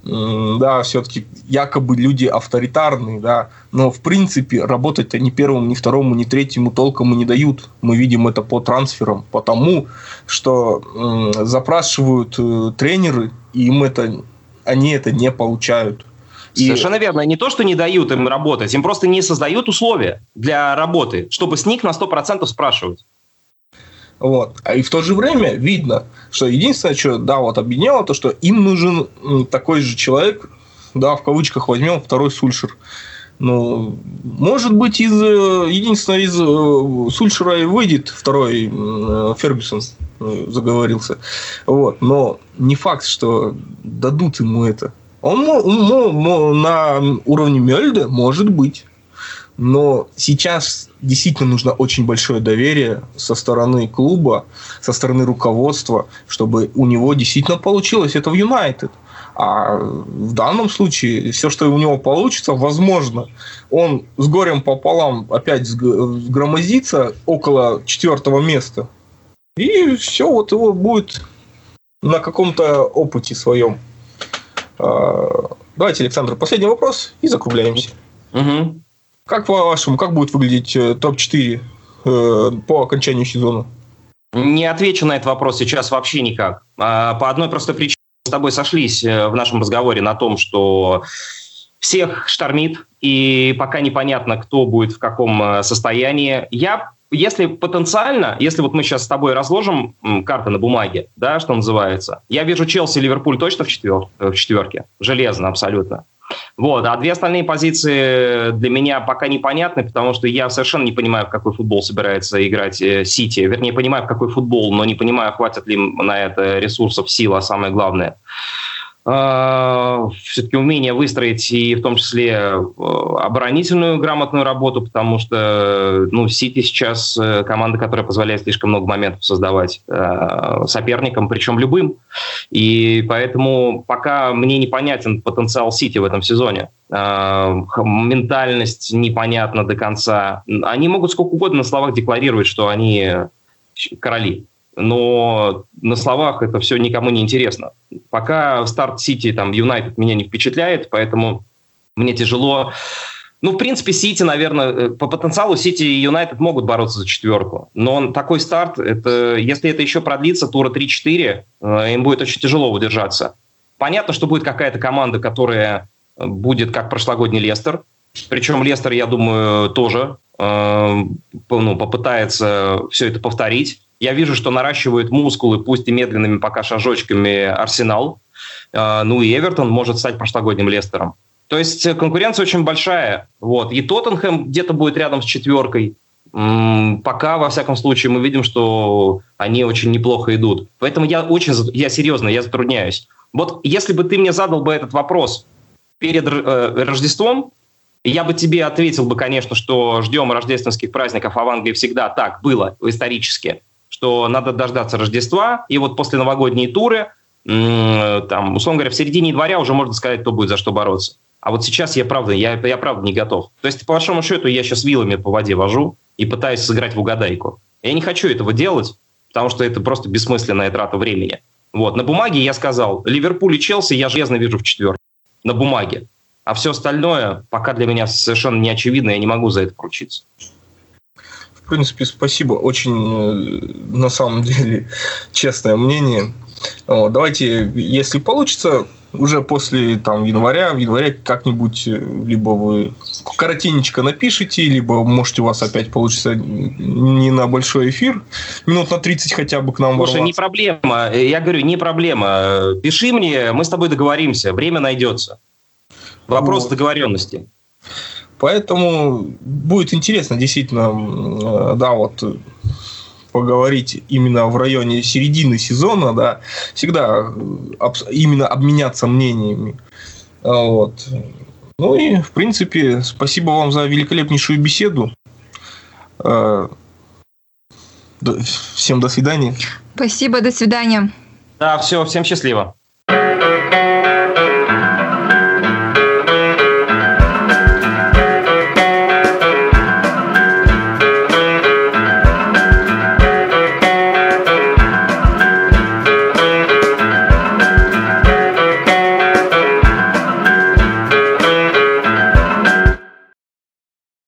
да, все-таки якобы люди авторитарные, да, но в принципе работать-то ни первому, ни второму, ни третьему толком и не дают. Мы видим это по трансферам, потому что запрашивают э, тренеры, и им это, они это не получают. И... Совершенно верно. Не то, что не дают им работать, им просто не создают условия для работы, чтобы с них на 100% спрашивать. Вот. А и в то же время видно, что единственное, что да, вот объединяло, то, что им нужен такой же человек, да, в кавычках возьмем второй Сульшер. Ну, может быть, из э, единственное из э, Сульшера и выйдет второй э, Фергюсон заговорился. Вот. Но не факт, что дадут ему это. Он, он, он на уровне Мельда может быть. Но сейчас действительно нужно очень большое доверие со стороны клуба, со стороны руководства, чтобы у него действительно получилось это в Юнайтед. А в данном случае все, что у него получится, возможно, он с горем пополам опять сгромозится около четвертого места. И все, вот его будет на каком-то опыте своем. А, давайте, Александр, последний вопрос и закругляемся. Угу. Как по-вашему, как будет выглядеть э, топ-4 э, по окончанию сезона? Не отвечу на этот вопрос сейчас вообще никак. А, по одной простой причине с тобой сошлись э, в нашем разговоре на том, что всех штормит, и пока непонятно, кто будет в каком состоянии. Я, если потенциально, если вот мы сейчас с тобой разложим карты на бумаге, да, что называется, я вижу Челси и Ливерпуль точно в, четвер, в четверке, железно абсолютно. Вот. А две остальные позиции для меня пока непонятны, потому что я совершенно не понимаю, в какой футбол собирается играть э, Сити. Вернее, понимаю, в какой футбол, но не понимаю, хватит ли на это ресурсов, сил, а самое главное – все-таки умение выстроить и в том числе э, оборонительную грамотную работу, потому что ну, Сити сейчас э, команда, которая позволяет слишком много моментов создавать э, соперникам, причем любым. И поэтому пока мне непонятен потенциал Сити в этом сезоне. Ментальность непонятна до конца. Они могут сколько угодно на словах декларировать, что они короли но на словах это все никому не интересно. Пока старт Сити, там, Юнайтед меня не впечатляет, поэтому мне тяжело. Ну, в принципе, Сити, наверное, э, по потенциалу Сити и Юнайтед могут бороться за четверку. Но такой старт, это, если это еще продлится, тура 3-4, э, им будет очень тяжело удержаться. Понятно, что будет какая-то команда, которая э, будет как прошлогодний Лестер. Причем Лестер, я думаю, тоже ну, попытается все это повторить. Я вижу, что наращивают мускулы, пусть и медленными пока шажочками, Арсенал. А, ну и Эвертон может стать прошлогодним Лестером. То есть э, конкуренция очень большая. Вот. И Тоттенхэм где-то будет рядом с четверкой. Пока, во всяком случае, мы видим, что они очень неплохо идут. Поэтому я очень, я серьезно, я затрудняюсь. Вот если бы ты мне задал бы этот вопрос перед э, Рождеством, я бы тебе ответил бы, конечно, что ждем рождественских праздников, а в Англии всегда так было исторически что надо дождаться Рождества, и вот после новогодние туры, там, условно говоря, в середине января уже можно сказать, кто будет за что бороться. А вот сейчас я правда, я, я правда не готов. То есть, по большому счету, я сейчас вилами по воде вожу и пытаюсь сыграть в угадайку. Я не хочу этого делать, потому что это просто бессмысленная трата времени. Вот. На бумаге я сказал, Ливерпуль и Челси я железно вижу в четверке. На бумаге. А все остальное пока для меня совершенно не очевидно, я не могу за это поручиться. В принципе, спасибо. Очень, э, на самом деле, честное мнение. Давайте, если получится, уже после там, января, в январе как-нибудь э, либо вы коротенечко напишите, либо, может, у вас опять получится не на большой эфир, минут на 30 хотя бы к нам Слушай, ворваться. не проблема. Я говорю, не проблема. Пиши мне, мы с тобой договоримся, время найдется. Вопрос вот. договоренности. Поэтому будет интересно действительно, э, да, вот поговорить именно в районе середины сезона, да, всегда именно обменяться мнениями. Вот. Ну и, в принципе, спасибо вам за великолепнейшую беседу. Э, всем до свидания. Спасибо, до свидания. Да, все, всем счастливо.